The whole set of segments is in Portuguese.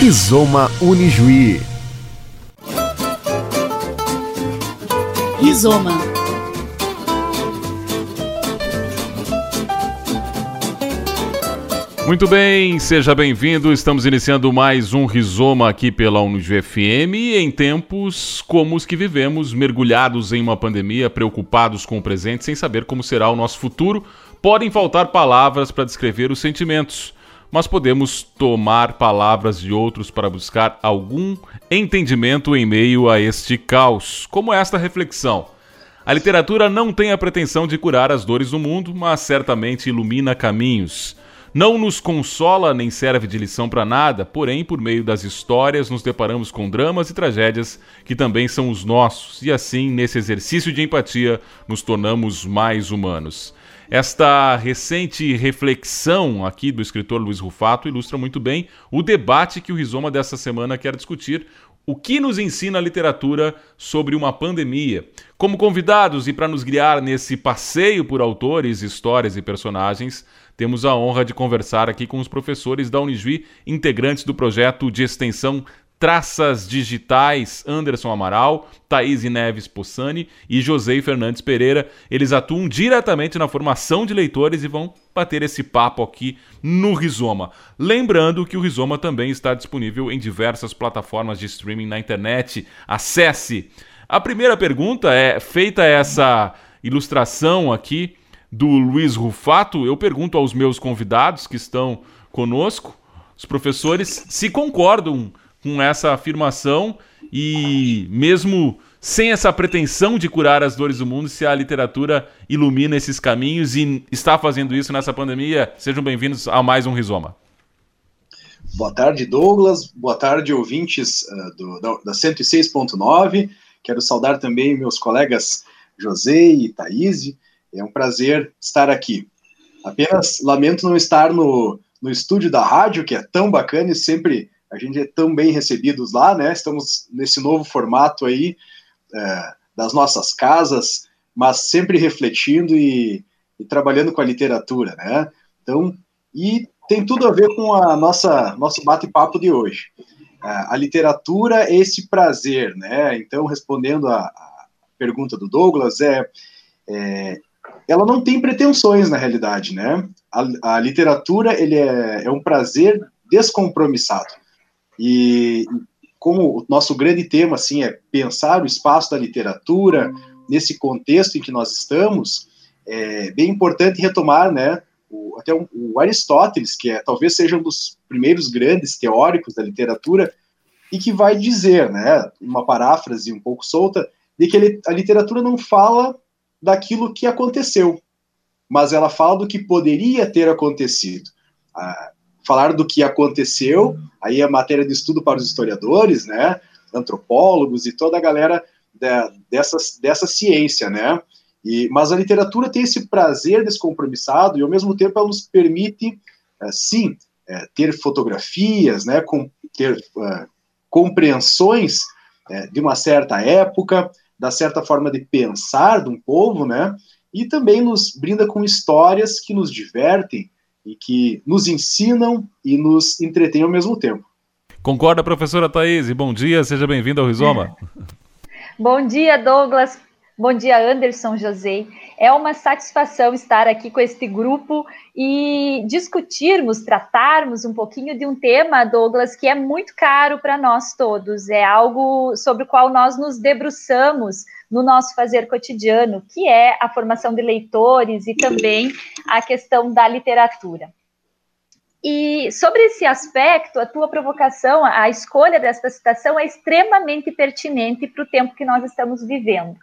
Rizoma Unijuí. Rizoma. Muito bem, seja bem-vindo. Estamos iniciando mais um Rizoma aqui pela Unijuí FM em tempos como os que vivemos, mergulhados em uma pandemia, preocupados com o presente, sem saber como será o nosso futuro. Podem faltar palavras para descrever os sentimentos mas podemos tomar palavras de outros para buscar algum entendimento em meio a este caos, como esta reflexão. A literatura não tem a pretensão de curar as dores do mundo, mas certamente ilumina caminhos. Não nos consola nem serve de lição para nada, porém, por meio das histórias, nos deparamos com dramas e tragédias que também são os nossos, e assim, nesse exercício de empatia, nos tornamos mais humanos. Esta recente reflexão aqui do escritor Luiz Rufato ilustra muito bem o debate que o Rizoma dessa semana quer discutir. O que nos ensina a literatura sobre uma pandemia? Como convidados e para nos guiar nesse passeio por autores, histórias e personagens, temos a honra de conversar aqui com os professores da Unijuí, integrantes do projeto de extensão Traças Digitais, Anderson Amaral, Thaís Neves Possani e José Fernandes Pereira. Eles atuam diretamente na formação de leitores e vão bater esse papo aqui no Rizoma. Lembrando que o Rizoma também está disponível em diversas plataformas de streaming na internet. Acesse! A primeira pergunta é: feita essa ilustração aqui do Luiz Rufato, eu pergunto aos meus convidados que estão conosco, os professores, se concordam com essa afirmação e mesmo sem essa pretensão de curar as dores do mundo, se a literatura ilumina esses caminhos e está fazendo isso nessa pandemia, sejam bem-vindos a mais um Rizoma. Boa tarde, Douglas. Boa tarde, ouvintes uh, do, da, da 106.9. Quero saudar também meus colegas José e Thaís. É um prazer estar aqui. Apenas lamento não estar no, no estúdio da rádio, que é tão bacana e sempre a gente é tão bem recebidos lá, né? Estamos nesse novo formato aí é, das nossas casas, mas sempre refletindo e, e, trabalhando com a literatura, né? Então, e tem tudo a ver com a nossa nosso bate-papo de hoje. É, a literatura é esse prazer, né? Então, respondendo a, a pergunta do Douglas, é, é, ela não tem pretensões na realidade, né? A, a literatura ele é, é um prazer descompromissado. E como o nosso grande tema assim é pensar o espaço da literatura nesse contexto em que nós estamos, é bem importante retomar, né, o, até o, o Aristóteles, que é talvez seja um dos primeiros grandes teóricos da literatura e que vai dizer, né, uma paráfrase um pouco solta, de que a literatura não fala daquilo que aconteceu, mas ela fala do que poderia ter acontecido. Ah, falar do que aconteceu, aí é matéria de estudo para os historiadores, né, antropólogos e toda a galera da, dessa, dessa ciência, né, e, mas a literatura tem esse prazer descompromissado e ao mesmo tempo ela nos permite, é, sim, é, ter fotografias, né, com, ter é, compreensões de uma certa época, da certa forma de pensar de um povo, né, e também nos brinda com histórias que nos divertem, e que nos ensinam e nos entretêm ao mesmo tempo. Concorda, professora Thaís? Bom dia, seja bem-vinda ao Rizoma. Bom dia, Douglas. Bom dia, Anderson José. É uma satisfação estar aqui com este grupo e discutirmos, tratarmos um pouquinho de um tema, Douglas, que é muito caro para nós todos. É algo sobre o qual nós nos debruçamos no nosso fazer cotidiano, que é a formação de leitores e também a questão da literatura. E sobre esse aspecto, a tua provocação, a escolha desta citação é extremamente pertinente para o tempo que nós estamos vivendo.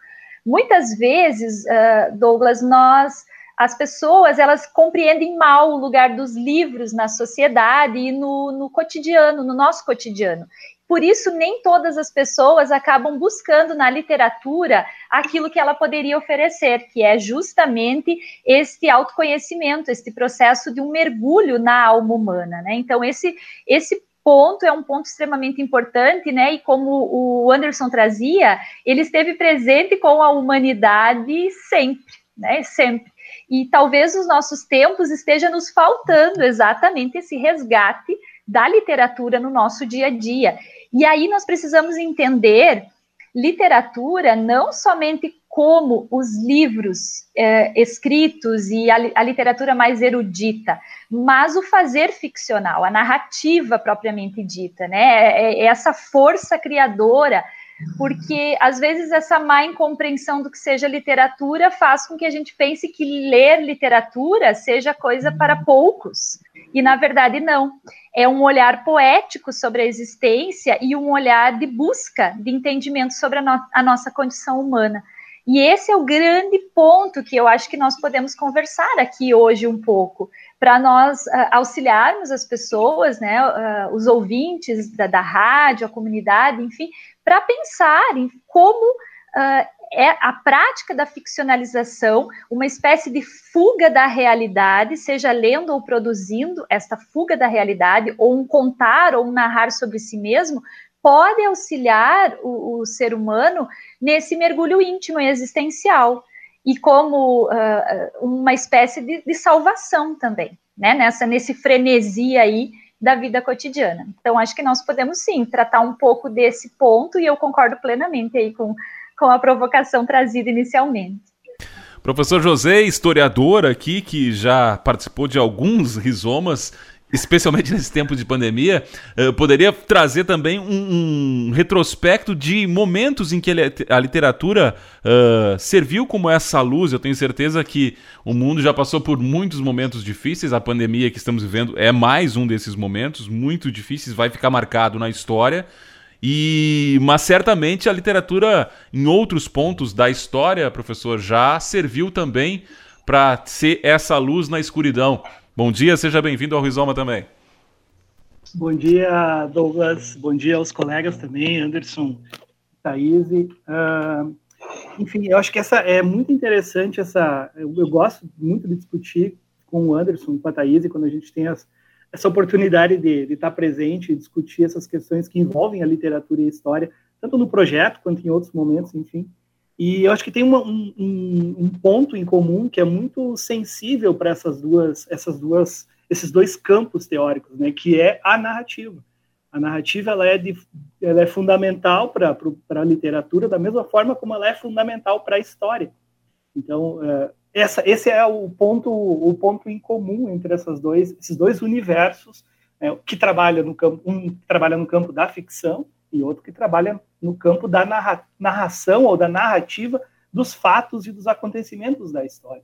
Muitas vezes, uh, Douglas, nós as pessoas elas compreendem mal o lugar dos livros na sociedade e no, no, cotidiano, no nosso cotidiano. Por isso, nem todas as pessoas acabam buscando na literatura aquilo que ela poderia oferecer, que é justamente este autoconhecimento, este processo de um mergulho na alma humana. Né? Então, esse, esse ponto é um ponto extremamente importante, né? E como o Anderson trazia, ele esteve presente com a humanidade sempre, né? Sempre. E talvez os nossos tempos esteja nos faltando exatamente esse resgate da literatura no nosso dia a dia. E aí nós precisamos entender literatura não somente como os livros é, escritos e a, a, literatura mais erudita, mas o fazer ficcional, a narrativa propriamente dita, né? É, é essa força criadora porque às vezes essa má incompreensão do que seja literatura faz com que a gente pense que ler literatura seja coisa para poucos. E na verdade não. É um olhar poético sobre a existência e um olhar de busca de entendimento sobre a, no a nossa condição humana. E esse é o grande ponto que eu acho que nós podemos conversar aqui hoje um pouco, para nós uh, auxiliarmos as pessoas, né, uh, os ouvintes da, da rádio, a comunidade, enfim, para pensar em como uh, é a prática da ficcionalização, uma espécie de fuga da realidade, seja lendo ou produzindo esta fuga da realidade, ou um contar ou um narrar sobre si mesmo, pode auxiliar o, o ser humano nesse mergulho íntimo e existencial, e como uh, uma espécie de, de salvação também, né? Nessa, nesse frenesi aí da vida cotidiana. Então, acho que nós podemos sim tratar um pouco desse ponto, e eu concordo plenamente aí com, com a provocação trazida inicialmente. Professor José, historiador aqui, que já participou de alguns rizomas, especialmente nesse tempo de pandemia, uh, poderia trazer também um, um, retrospecto de momentos em que a literatura uh, serviu como essa luz. Eu tenho certeza que o mundo já passou por muitos momentos difíceis. A pandemia que estamos vivendo é mais um desses momentos muito difíceis, vai ficar marcado na história. E, mas certamente a literatura, em outros pontos da história, professor, já serviu também para ser essa luz na escuridão. Bom dia, seja bem-vindo ao Rizoma também. Bom dia, Douglas. Bom dia aos colegas também, Anderson, Thaís. Uh, enfim, eu acho que essa é muito interessante essa. Eu, eu, gosto muito de discutir com o Anderson, com a Thaís, quando a gente tem as, essa oportunidade de, de estar presente e discutir essas questões que envolvem a literatura e a história, tanto no projeto quanto em outros momentos, enfim. E eu acho que tem uma, um, um, ponto em comum que é muito sensível para essas duas, essas duas, esses dois campos teóricos, né, que é a narrativa. A narrativa ela é, de, ela é fundamental para a literatura da mesma forma como ela é fundamental para a história. Então, é, essa, esse é o ponto, o ponto em comum entre essas dois, esses dois universos é, que trabalha no campo, um trabalha no campo da ficção e outro que trabalha no campo da narra narração ou da narrativa dos fatos e dos acontecimentos da história.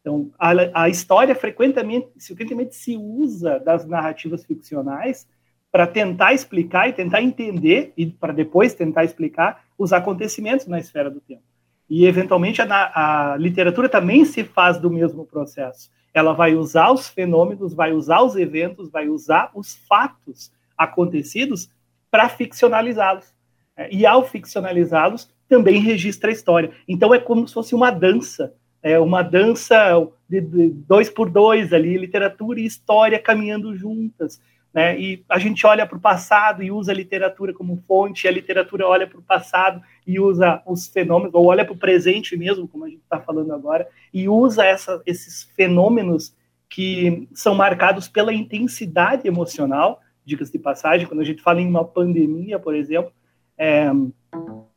Então, a, a história frequentemente, frequentemente se usa das narrativas ficcionais para tentar explicar e tentar entender, e para depois tentar explicar os acontecimentos na esfera do tempo. E, eventualmente, a, a literatura também se faz do mesmo processo. Ela vai usar os fenômenos, vai usar os eventos, vai usar os fatos acontecidos para ficcionalizá-los. É, e ao ficcionalizá-los, também registra a história. Então é como se fosse uma dança, é uma dança de, dois por dois ali, literatura e história caminhando juntas. Né? E a gente olha para o passado e usa a literatura como fonte, a literatura olha para o passado e usa os fenômenos, ou olha para o presente mesmo, como a gente está falando agora, e usa essa, esses fenômenos que são marcados pela intensidade emocional, dicas de passagem, quando a gente fala em uma pandemia, por exemplo, é,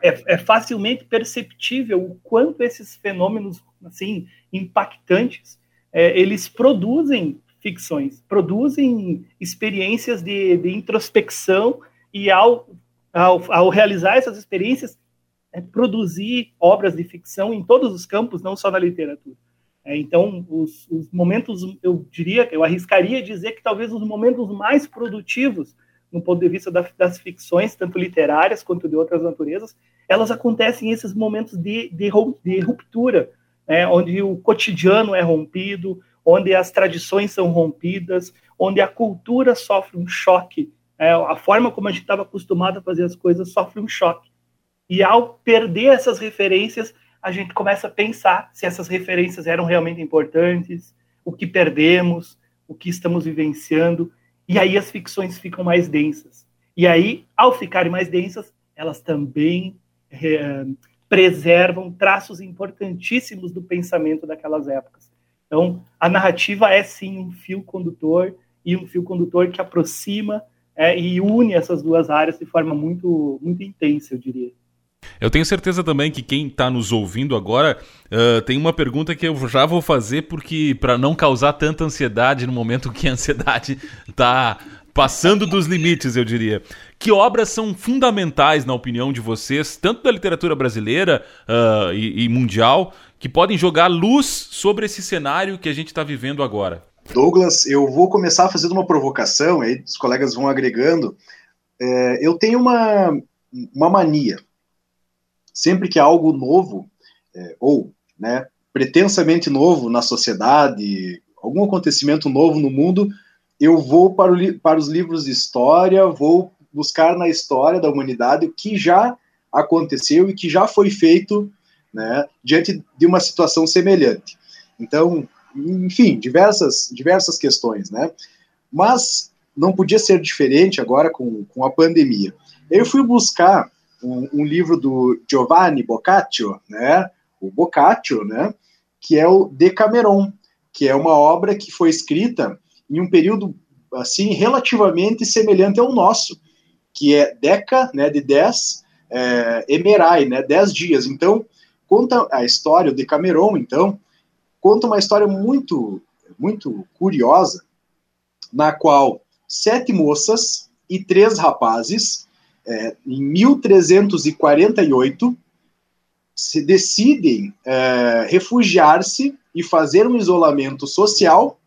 é, é, facilmente perceptível o quanto esses fenômenos assim impactantes é, eles produzem ficções, produzem experiências de, de introspecção e ao, ao, ao, realizar essas experiências é, produzir obras de ficção em todos os campos, não só na literatura. É, então, os, os, momentos, eu diria, eu arriscaria dizer que talvez os momentos mais produtivos, no ponto de vista da, das ficções, tanto literárias quanto de outras naturezas, elas acontecem esses momentos de, de, de ruptura, né, onde o cotidiano é rompido, onde as tradições são rompidas, onde a cultura sofre um choque, é, a forma como a gente estava acostumado a fazer as coisas sofre um choque. E ao perder essas referências, a gente começa a pensar se essas referências eram realmente importantes, o que perdemos, o que estamos vivenciando, e aí as ficções ficam mais densas. E aí, ao ficarem mais densas, elas também é, preservam traços importantíssimos do pensamento daquelas épocas. Então, a narrativa é sim um fio condutor e um fio condutor que aproxima é, e une essas duas áreas de forma muito, muito intensa, eu diria. Eu tenho certeza também que quem está nos ouvindo agora uh, tem uma pergunta que eu já vou fazer porque para não causar tanta ansiedade no momento que a ansiedade está passando dos limites, eu diria. Que obras são fundamentais na opinião de vocês, tanto da literatura brasileira uh, e, e mundial, que podem jogar luz sobre esse cenário que a gente está vivendo agora? Douglas, eu vou começar fazendo uma provocação, aí os colegas vão agregando. É, eu tenho uma, uma mania. Sempre que há algo novo, é, ou né, pretensamente novo na sociedade, algum acontecimento novo no mundo, eu vou para, o, para os livros de história, vou buscar na história da humanidade o que já aconteceu e que já foi feito né, diante de uma situação semelhante. Então, enfim, diversas, diversas questões, né? Mas não podia ser diferente agora com, com a pandemia. Eu fui buscar um, um livro do Giovanni Boccaccio, né? O Boccaccio, né? Que é o Decameron, que é uma obra que foi escrita em um período assim relativamente semelhante ao nosso, que é Deca, né? De 10, é, Emerai, né? 10 dias. Então conta a história o Decameron, então conta uma história muito, muito curiosa, na qual sete moças e três rapazes, é, em 1348, se decidem é, refugiar-se e fazer um isolamento social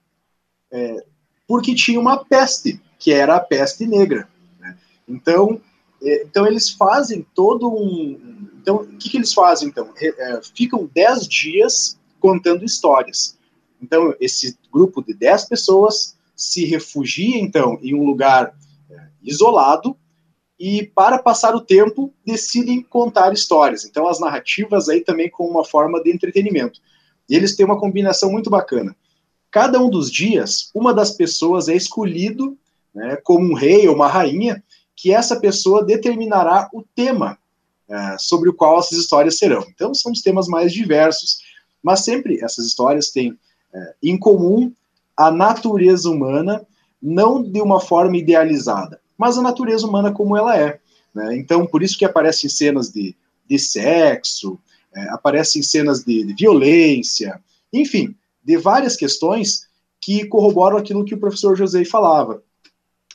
é, porque tinha uma peste, que era a peste negra. Né? Então, é, então eles fazem todo um. Então, o que, que eles fazem então? É, ficam dez dias contando histórias. Então, esse grupo de 10 pessoas se refugia, então, em um lugar é, isolado e, para passar o tempo, decidem contar histórias. Então, as narrativas aí também com uma forma de entretenimento. E eles têm uma combinação muito bacana. Cada um dos dias, uma das pessoas é escolhido né, como um rei ou uma rainha, que essa pessoa determinará o tema é, sobre o qual essas histórias serão. Então, são os temas mais diversos mas sempre essas histórias têm é, em comum a natureza humana, não de uma forma idealizada, mas a natureza humana como ela é. Né? Então, por isso que aparecem cenas de, de sexo, é, aparecem cenas de, de violência, enfim, de várias questões que corroboram aquilo que o professor José falava,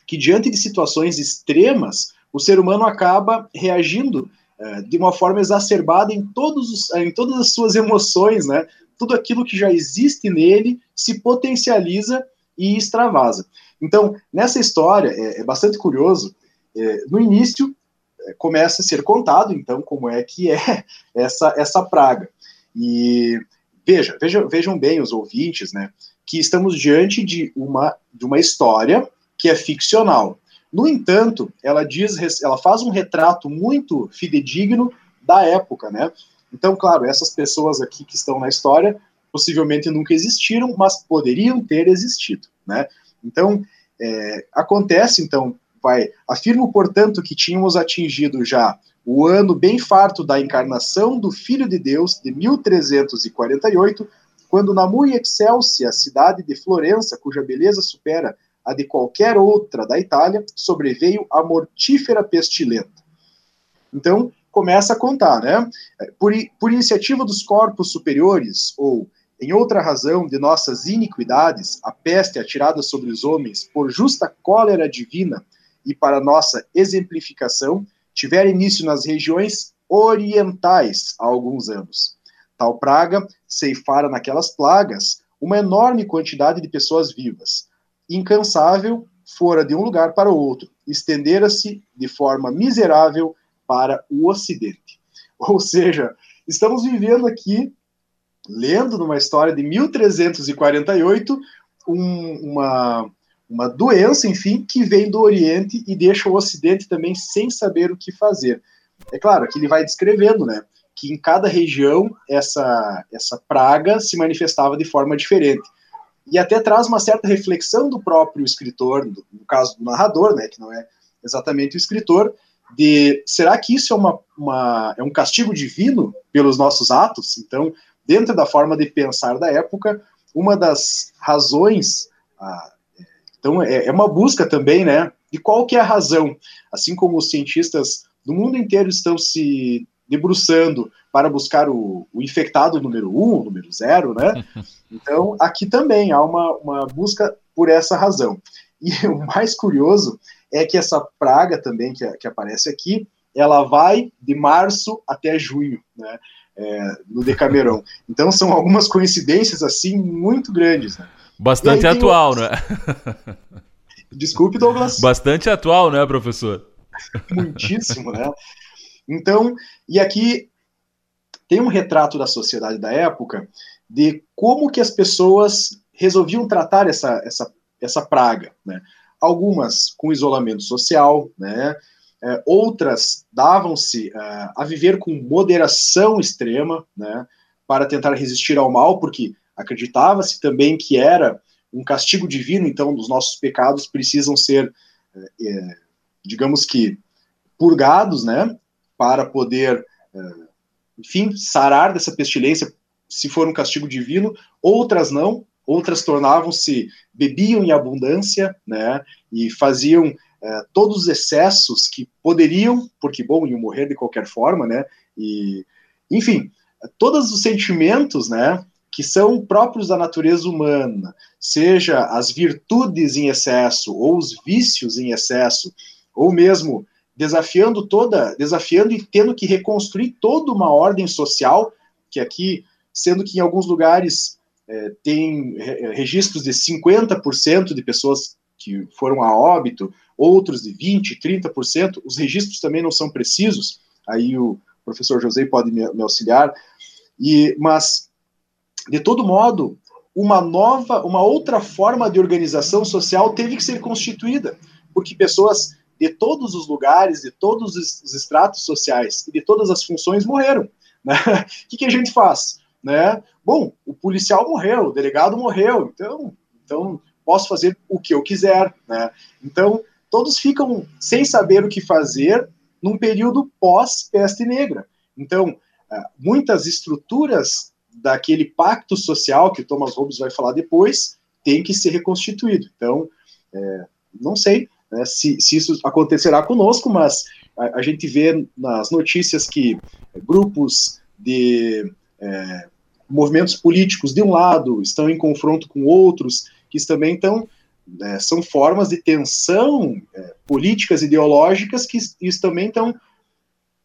que diante de situações extremas, o ser humano acaba reagindo é, de uma forma exacerbada em, todos os, em todas as suas emoções, né? Tudo aquilo que já existe nele se potencializa e extravasa. Então, nessa história, é, é bastante curioso, é, no início é, começa a ser contado, então, como é que é essa, essa praga. E veja, veja, vejam bem os ouvintes, né, que estamos diante de uma, de uma história que é ficcional. No entanto, ela diz, ela faz um retrato muito fidedigno da época, né? Então, claro, essas pessoas aqui que estão na história possivelmente nunca existiram, mas poderiam ter existido, né? Então, é, acontece, então, vai, afirmo, portanto, que tínhamos atingido já o ano bem farto da encarnação do Filho de Deus de 1348, quando na muito excelsa cidade de Florença, cuja beleza supera a de qualquer outra da Itália, sobreveio a mortífera pestilenta. Então, começa a contar, né? Por, por iniciativa dos corpos superiores, ou em outra razão de nossas iniquidades, a peste atirada sobre os homens por justa cólera divina e para nossa exemplificação, tivera início nas regiões orientais há alguns anos. Tal praga ceifara naquelas plagas uma enorme quantidade de pessoas vivas, incansável, fora de um lugar para outro, estendera-se de forma miserável para o Ocidente. Ou seja, estamos vivendo aqui, lendo numa história de 1348, um, uma, uma doença, enfim, que vem do Oriente e deixa o Ocidente também sem saber o que fazer. É claro que ele vai descrevendo, né, que em cada região essa, essa praga se manifestava de forma diferente e até traz uma certa reflexão do próprio escritor, no, no caso do narrador, né, que não é exatamente o escritor, de será que isso é, uma, uma, é um castigo divino pelos nossos atos? Então, dentro da forma de pensar da época, uma das razões, ah, Então, é, é uma busca também, né, de qual que é a razão, assim como os cientistas do mundo inteiro estão se debruçando para buscar o, o infectado número um, número zero, né? Então, aqui também há uma, uma busca por essa razão. E o mais curioso é que essa praga também que, que aparece aqui, ela vai de março até junho, né? É, no Decameron. Então são algumas coincidências assim muito grandes. Né? Bastante atual, né? Desculpe, Douglas. Bastante atual, né, professor? Muitíssimo, né? Então, e aqui tem um retrato da sociedade da época de como que as pessoas resolviam tratar essa, essa, essa praga, né? Algumas com isolamento social, né? É, outras davam-se uh, a viver com moderação extrema, né? Para tentar resistir ao mal, porque acreditava-se também que era um castigo divino, então os nossos pecados precisam ser, é, digamos que, purgados, né, para poder, é, enfim, sarar dessa pestilência, se for um castigo divino, outras não, outras tornavam-se, bebiam em abundância, né, e faziam é, todos os excessos que poderiam, porque, bom, iam morrer de qualquer forma, né, e, enfim, todos os sentimentos, né, que são próprios da natureza humana, seja as virtudes em excesso ou os vícios em excesso, ou mesmo desafiando toda, desafiando e tendo que reconstruir toda uma ordem social, que aqui, sendo que em alguns lugares é, tem registros de 50% de pessoas que foram a óbito, outros de 20%, 30%, os registros também não são precisos, aí o professor José pode me, me auxiliar, e, mas de todo modo, uma nova, uma outra forma de organização social teve que ser constituída, porque pessoas de todos os lugares, de todos os estratos sociais e de todas as funções morreram. Né? O que, que, a gente faz? Né? Bom, o policial morreu, o delegado morreu, então, então posso fazer o que eu quiser. Né? Então, todos ficam sem saber o que fazer num período pós-peste negra. Então, eh, muitas estruturas daquele pacto social que o Thomas Hobbes vai falar depois, tem que ser reconstituído. Então, é, não sei né, se, se, isso acontecerá conosco, mas a, a, gente vê nas notícias que grupos de é, movimentos políticos, de um lado, estão em confronto com outros, que também estão é, são formas de tensão é, políticas ideológicas que isso também estão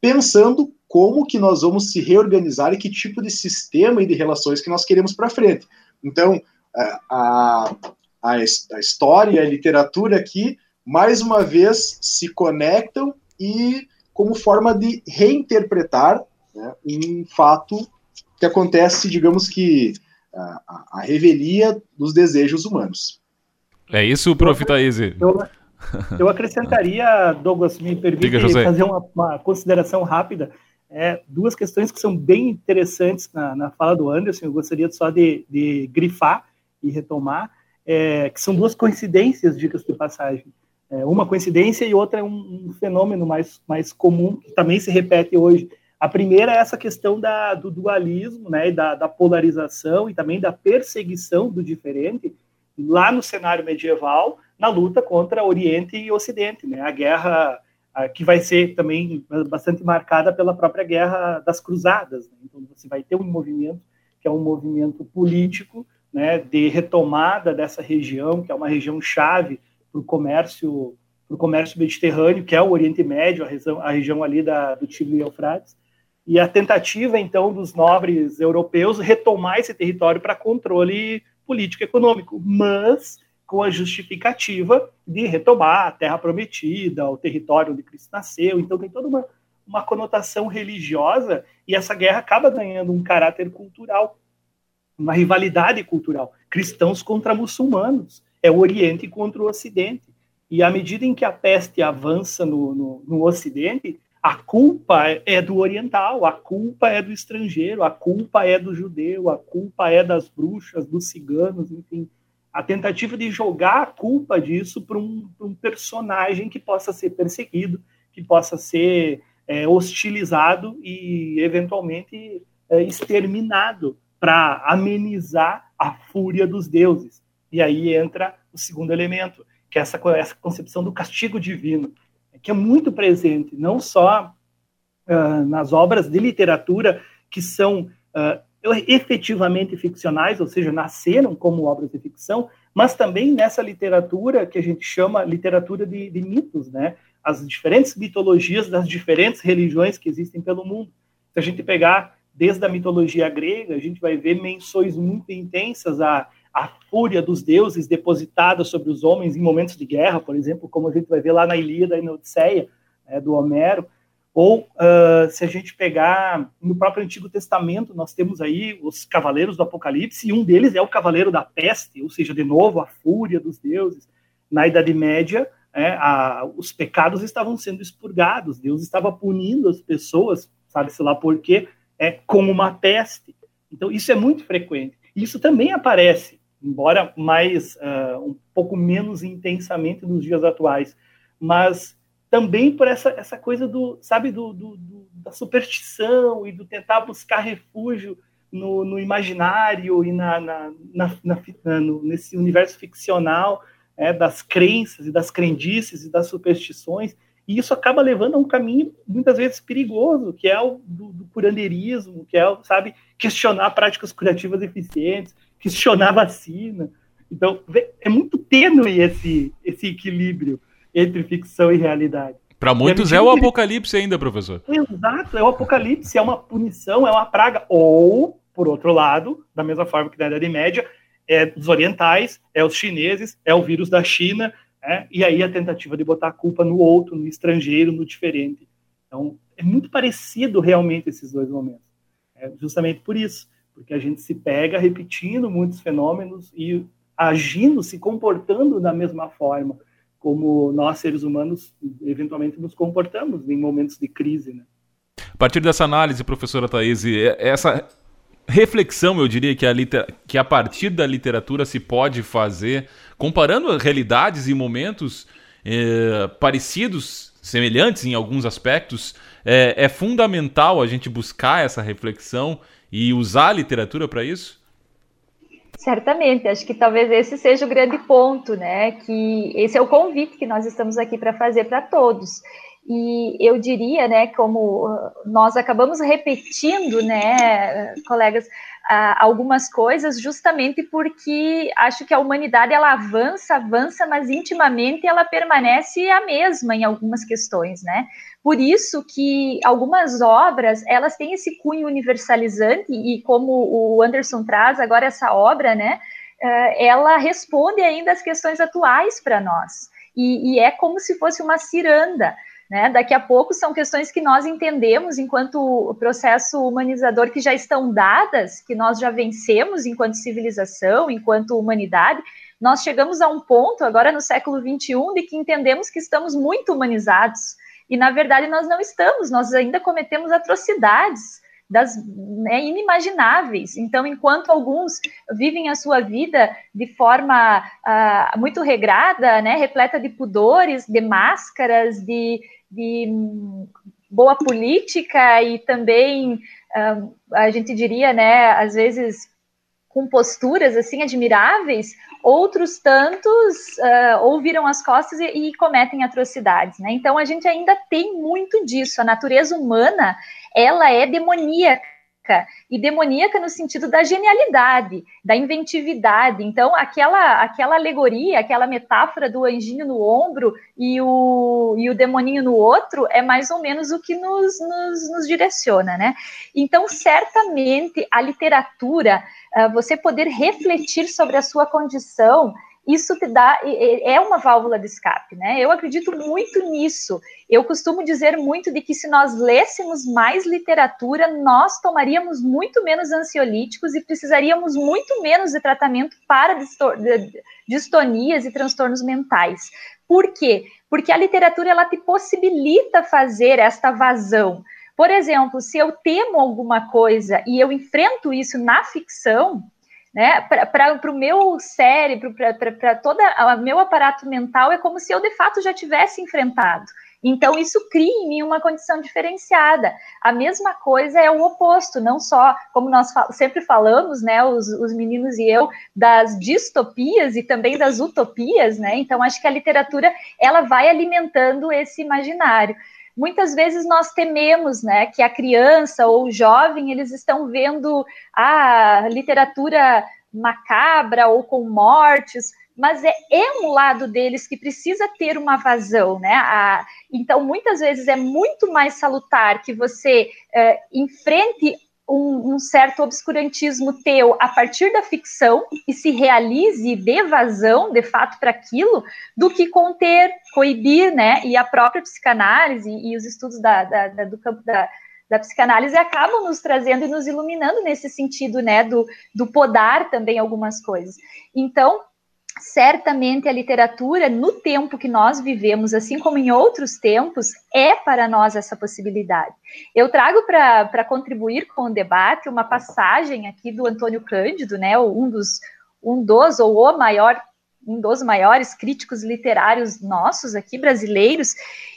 pensando como que nós vamos se reorganizar e que tipo de sistema e de relações que nós queremos para frente. Então, a, a, a história a literatura aqui, mais uma vez, se conectam e como forma de reinterpretar né, um fato que acontece, digamos que, a, a revelia dos desejos humanos. É isso, Prof. Thaís? Eu, eu acrescentaria, Douglas, me permite Diga, fazer uma, uma, consideração rápida. É, duas questões que são bem interessantes na, na fala do Anderson, eu gostaria só de, de grifar e retomar, é, que são duas coincidências, dicas de passagem. É, uma coincidência e outra é um, um, fenômeno mais, mais comum, que também se repete hoje. A primeira é essa questão da, do dualismo, né, da, da polarização e também da perseguição do diferente, lá no cenário medieval, na luta contra Oriente e Ocidente, né? A guerra que vai ser também bastante marcada pela própria guerra das Cruzadas. Né? Então você vai ter um movimento que é um movimento político, né, de retomada dessa região, que é uma região chave para o comércio, pro comércio mediterrâneo, que é o Oriente Médio, a região, a região ali da, do Tigre e Eufrates, e a tentativa então dos nobres europeus retomar esse território para controle político econômico, mas com a justificativa de retomar a terra prometida, o território onde Cristo nasceu. Então tem toda uma, uma conotação religiosa e essa guerra acaba ganhando um caráter cultural, uma rivalidade cultural. Cristãos contra muçulmanos, é o Oriente contra o Ocidente. E à medida em que a peste avança no, no, no Ocidente, a culpa é do oriental, a culpa é do estrangeiro, a culpa é do judeu, a culpa é das bruxas, dos ciganos, enfim a tentativa de jogar a culpa disso para um, um, personagem que possa ser perseguido, que possa ser é, hostilizado e eventualmente é, exterminado para amenizar a fúria dos deuses. E aí entra o segundo elemento, que é essa, essa concepção do castigo divino, que é muito presente, não só uh, nas obras de literatura que são uh, efetivamente ficcionais, ou seja, nasceram como obras de ficção, mas também nessa literatura que a gente chama literatura de, de mitos, né? As diferentes mitologias das diferentes religiões que existem pelo mundo. Se a gente pegar desde a mitologia grega, a gente vai ver menções muito intensas à, à fúria dos deuses depositada sobre os homens em momentos de guerra, por exemplo, como a gente vai ver lá na Ilíada e na Odisseia, né, do Homero. Ou uh, se a gente pegar no próprio Antigo Testamento, nós temos aí os cavaleiros do Apocalipse, e um deles é o cavaleiro da peste, ou seja, de novo, a fúria dos deuses. Na Idade Média, é, a, os pecados estavam sendo expurgados, Deus estava punindo as pessoas, sabe-se lá por quê, é, com uma peste. Então, isso é muito frequente. Isso também aparece, embora mais uh, um pouco menos intensamente nos dias atuais, mas também por essa, essa coisa do, sabe, do, do, do da superstição e do tentar buscar refúgio no, no imaginário e na, na, na, na no, nesse universo ficcional é, das crenças e das crendices e das superstições. E isso acaba levando a um caminho muitas vezes perigoso, que é o do, do curandeirismo, que é, o, sabe, questionar práticas curativas eficientes, questionar vacina. Então, é muito tênue esse, esse equilíbrio entre ficção e realidade. Para muitos é o apocalipse ainda, professor. Exato, é o apocalipse, é uma punição, é uma praga. Ou, por outro lado, da mesma forma que na Idade Média, é os orientais, é os chineses, é o vírus da China, é, e aí a tentativa de botar a culpa no outro, no estrangeiro, no diferente. Então, é muito parecido realmente esses dois momentos. É justamente por isso, porque a gente se pega repetindo muitos fenômenos e agindo, se comportando da mesma forma como nós, seres humanos, eventualmente nos comportamos em momentos de crise. Né? A partir dessa análise, professora Thaís, essa reflexão, eu diria, que a, liter... que a partir da literatura se pode fazer, comparando realidades e momentos é, parecidos, semelhantes em alguns aspectos, é, é fundamental a gente buscar essa reflexão e usar a literatura para isso? Certamente, acho que talvez esse seja o grande ponto, né? Que esse é o convite que nós estamos aqui para fazer para todos. E eu diria, né, como nós acabamos repetindo, né, colegas, algumas coisas justamente porque acho que a humanidade ela avança, avança, mas intimamente ela permanece a mesma em algumas questões, né? Por isso que algumas obras elas têm esse cunho universalizante e como o Anderson traz agora essa obra, né? Eh, ela responde ainda às questões atuais para nós e, e é como se fosse uma ciranda. Né? Daqui a pouco são questões que nós entendemos enquanto processo humanizador que já estão dadas, que nós já vencemos enquanto civilização, enquanto humanidade. Nós chegamos a um ponto, agora no século XXI, de que entendemos que estamos muito humanizados. E, na verdade, nós não estamos, nós ainda cometemos atrocidades das né, inimagináveis. Então, enquanto alguns vivem a sua vida de forma uh, muito regrada, né, repleta de pudores, de máscaras, de, de um, boa política e também ah, a gente diria, né, às vezes com posturas assim admiráveis, outros tantos uh, ouviram as costas e, e, cometem atrocidades, né? Então a gente ainda tem muito disso. A natureza humana ela é demoníaca e demoníaca no sentido da genialidade, da inventividade. Então, aquela, aquela alegoria, aquela metáfora do anjinho no ombro e o, e o demoninho no outro é mais ou menos o que nos, nos, nos direciona, né? Então, certamente, a literatura, uh, você poder refletir sobre a sua condição isso te dá é uma válvula de escape, né? Eu acredito muito nisso. Eu costumo dizer muito de que se nós lêssemos mais literatura, nós tomaríamos muito menos ansiolíticos e precisaríamos muito menos de tratamento para distonias e transtornos mentais. Por quê? Porque a literatura ela te possibilita fazer esta vazão. Por exemplo, se eu temo alguma coisa e eu enfrento isso na ficção, né? Para o meu cérebro, para todo o meu aparato mental, é como se eu de fato já tivesse enfrentado. Então, isso cria em mim uma condição diferenciada. A mesma coisa é o oposto, não só, como nós sempre falamos, né, os, os meninos e eu, das distopias e também das utopias, né? Então, acho que a literatura, ela vai alimentando esse imaginário muitas vezes nós tememos, né, que a criança ou o jovem eles estão vendo a literatura macabra ou com mortes, mas é, é um lado deles que precisa ter uma vazão, né? A, então, muitas vezes é muito mais salutar que você é, enfrente um, um, certo obscurantismo teu a partir da ficção e se realize e vazão, de fato, para aquilo, do que conter, coibir, né? E a própria psicanálise e os estudos da, da, da, do campo da, da psicanálise acabam nos trazendo e nos iluminando nesse sentido, né? Do, do podar também algumas coisas. Então, certamente a literatura, no tempo que nós vivemos, assim como em outros tempos, é para nós essa possibilidade. Eu trago para contribuir com o debate uma passagem aqui do Antônio Cândido, né, um dos, um dos ou o maior, um dos maiores críticos literários nossos aqui, brasileiros,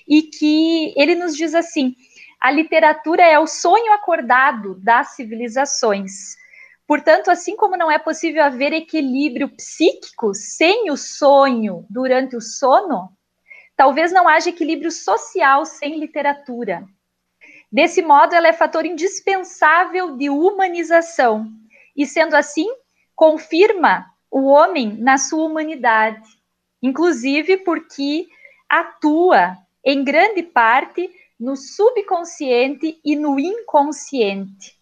e que ele nos diz assim: a literatura é o sonho acordado das civilizações Portanto, assim como não é possível haver equilíbrio psíquico sem o sonho durante o sono, talvez não haja equilíbrio social sem literatura. Desse modo, ela é fator indispensável de humanização e, sendo assim, confirma o homem na sua humanidade, inclusive porque atua em grande parte no subconsciente e no inconsciente.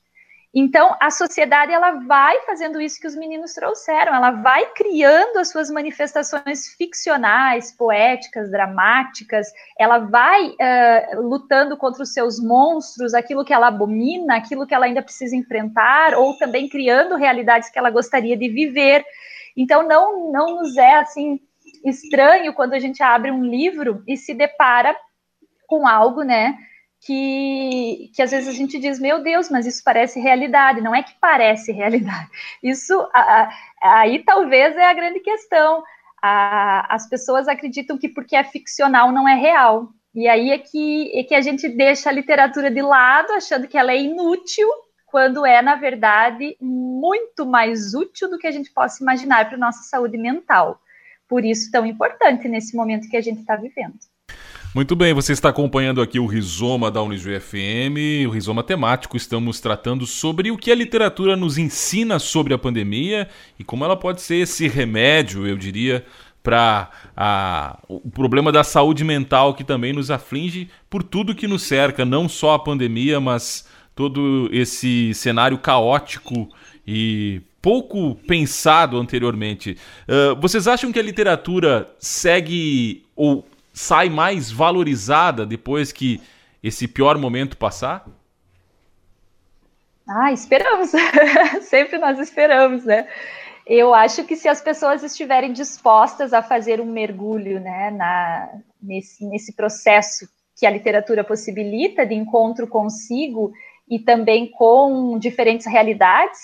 Então, a sociedade ela vai fazendo isso que os meninos trouxeram, ela vai criando as suas manifestações ficcionais, poéticas, dramáticas, ela vai uh, lutando contra os seus monstros, aquilo que ela abomina, aquilo que ela ainda precisa enfrentar, ou também criando realidades que ela gostaria de viver. Então, não, não nos é assim estranho quando a gente abre um livro e se depara com algo, né? Que, que às vezes a gente diz, meu Deus, mas isso parece realidade. Não é que parece realidade. Isso a, a, aí talvez é a grande questão. A, as pessoas acreditam que porque é ficcional não é real. E aí é que, é que a gente deixa a literatura de lado, achando que ela é inútil, quando é, na verdade, muito mais útil do que a gente possa imaginar para a nossa saúde mental. Por isso, tão importante nesse momento que a gente está vivendo. Muito bem, você está acompanhando aqui o Rizoma da Unijuí FM, o Rizoma temático. Estamos tratando sobre o que a literatura nos ensina sobre a pandemia e como ela pode ser esse remédio, eu diria, para o problema da saúde mental que também nos aflige por tudo que nos cerca, não só a pandemia, mas todo esse cenário caótico e pouco pensado anteriormente. Uh, vocês acham que a literatura segue ou sai mais valorizada depois que esse pior momento passar? Ah, esperamos. Sempre nós esperamos, né? Eu acho que se as pessoas estiverem dispostas a fazer um mergulho, né, na, nesse, nesse processo que a literatura possibilita de encontro consigo e também com diferentes realidades,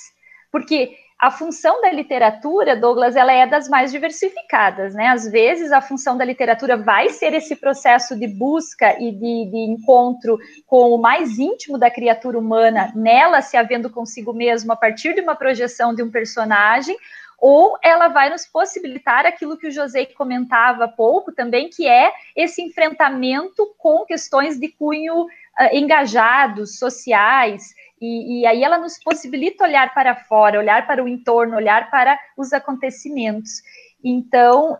porque a função da literatura, Douglas, ela é das mais diversificadas, né? Às vezes a função da literatura vai ser esse processo de busca e de, de encontro com o mais íntimo da criatura humana, nela se havendo consigo mesmo a partir de uma projeção de um personagem, ou ela vai nos possibilitar aquilo que o José comentava há pouco também, que é esse enfrentamento com questões de cunho uh, engajados, sociais, e, e, aí ela nos possibilita olhar para fora, olhar para o entorno, olhar para os acontecimentos. Então,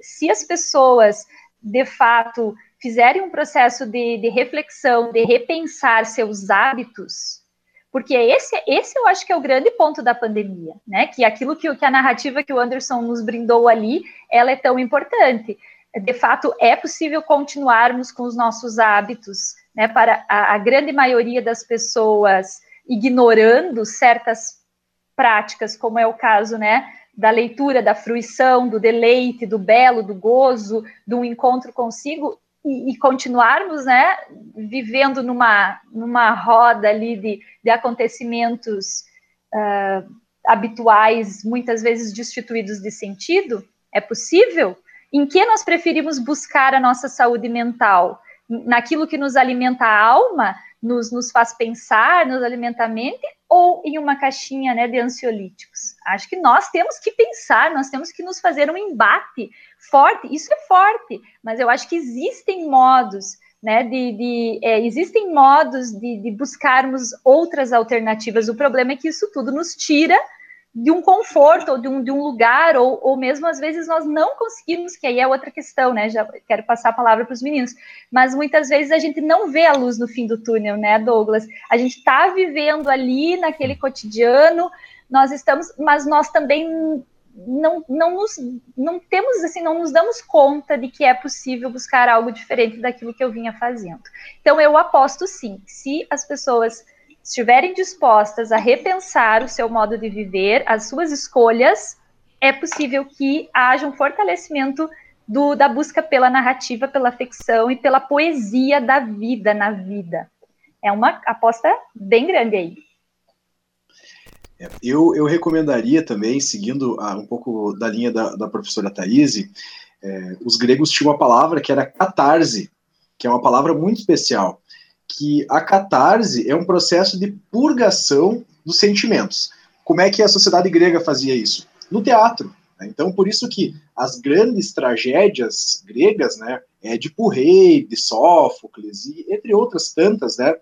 se as pessoas, de fato, fizerem um processo de, de reflexão, de repensar seus hábitos, porque esse, esse eu acho que é o grande ponto da pandemia, né? Que aquilo que, que a narrativa que o Anderson nos brindou ali, ela é tão importante. De fato, é possível continuarmos com os nossos hábitos, né, para a, a grande maioria das pessoas ignorando certas práticas, como é o caso, né, da leitura, da fruição, do deleite, do belo, do gozo, do encontro consigo, e, e, continuarmos, né, vivendo numa, numa roda ali de, de acontecimentos uh, habituais, muitas vezes destituídos de sentido, é possível? Em que nós preferimos buscar a nossa saúde mental? Naquilo que nos alimenta a alma, nos, nos faz pensar, nos alimenta a mente, ou em uma caixinha né, de ansiolíticos. Acho que nós temos que pensar, nós temos que nos fazer um embate forte, isso é forte, mas eu acho que existem modos né, de, de é, existem modos de, de, buscarmos outras alternativas. O problema é que isso tudo nos tira de um conforto, ou de um, de um lugar, ou, ou mesmo às vezes nós não conseguimos, que aí é outra questão, né? Já quero passar a palavra para os meninos, mas muitas vezes a gente não vê a luz no fim do túnel, né, Douglas? A gente está vivendo ali naquele cotidiano, nós estamos, mas nós também não, não, nos, não temos assim, não nos damos conta de que é possível buscar algo diferente daquilo que eu vinha fazendo. Então eu aposto sim, se as pessoas estiverem dispostas a repensar o seu modo de viver, as suas escolhas, é possível que haja um fortalecimento do, da busca pela narrativa, pela ficção e pela poesia da vida na vida. É uma aposta bem grande aí. É, eu, eu recomendaria também, seguindo ah, um pouco da linha da, da professora Thaís, é, os gregos tinham uma palavra que era catarse, que é uma palavra muito especial, que a catarse é um processo de purgação dos sentimentos. Como é que a sociedade grega fazia isso? No teatro. Né? Então, por isso que as grandes tragédias gregas, né, Édipo Rei, de Sófocles, e entre outras tantas, né,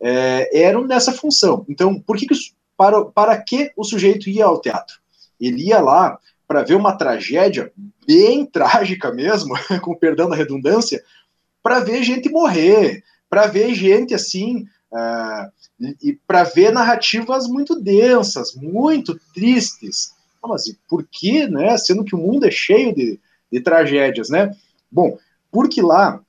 é, eram nessa função. Então, por que, que para, para que o sujeito ia ao teatro? Ele ia lá para ver uma tragédia bem trágica mesmo, com perdão da redundância, para ver gente morrer, para ver gente assim, uh, e para ver narrativas muito densas, muito tristes. Ah, mas por que, né? Sendo que o mundo é cheio de, de tragédias, né? Bom, porque lá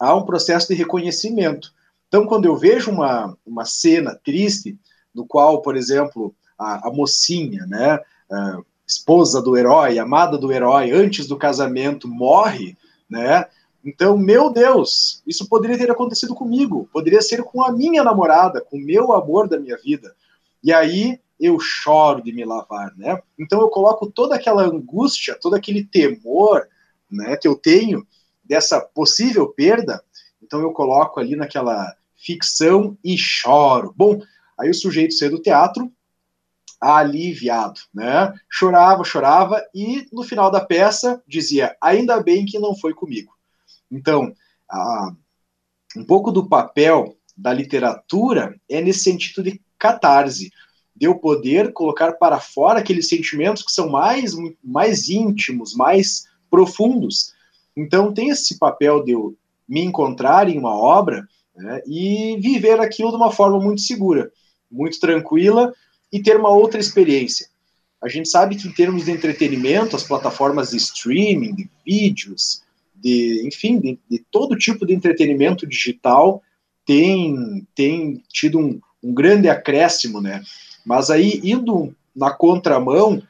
há um processo de reconhecimento. Então, quando eu vejo uma, uma cena triste, no qual, por exemplo, a, a mocinha, né, a esposa do herói, amada do herói, antes do casamento, morre, né? Então, meu Deus, isso poderia ter acontecido comigo, poderia ser com a minha namorada, com o meu amor da minha vida. E aí eu choro de me lavar, né? Então eu coloco toda aquela angústia, todo aquele temor, né, que eu tenho dessa possível perda, então eu coloco ali naquela ficção e choro. Bom, Aí o sujeito saiu do teatro aliviado, né? Chorava, chorava e no final da peça dizia: ainda bem que não foi comigo. Então, um pouco do papel da literatura é nesse sentido de catarse, de eu poder colocar para fora aqueles sentimentos que são mais, mais íntimos, mais profundos. Então, tem esse papel de eu me encontrar em uma obra né, e viver aquilo de uma forma muito segura muito tranquila e ter uma outra experiência. A gente sabe que em termos de entretenimento, as plataformas de streaming, de vídeos, de, enfim, de, de todo tipo de entretenimento digital tem, tem tido um, um grande acréscimo, né? Mas aí, indo na contramão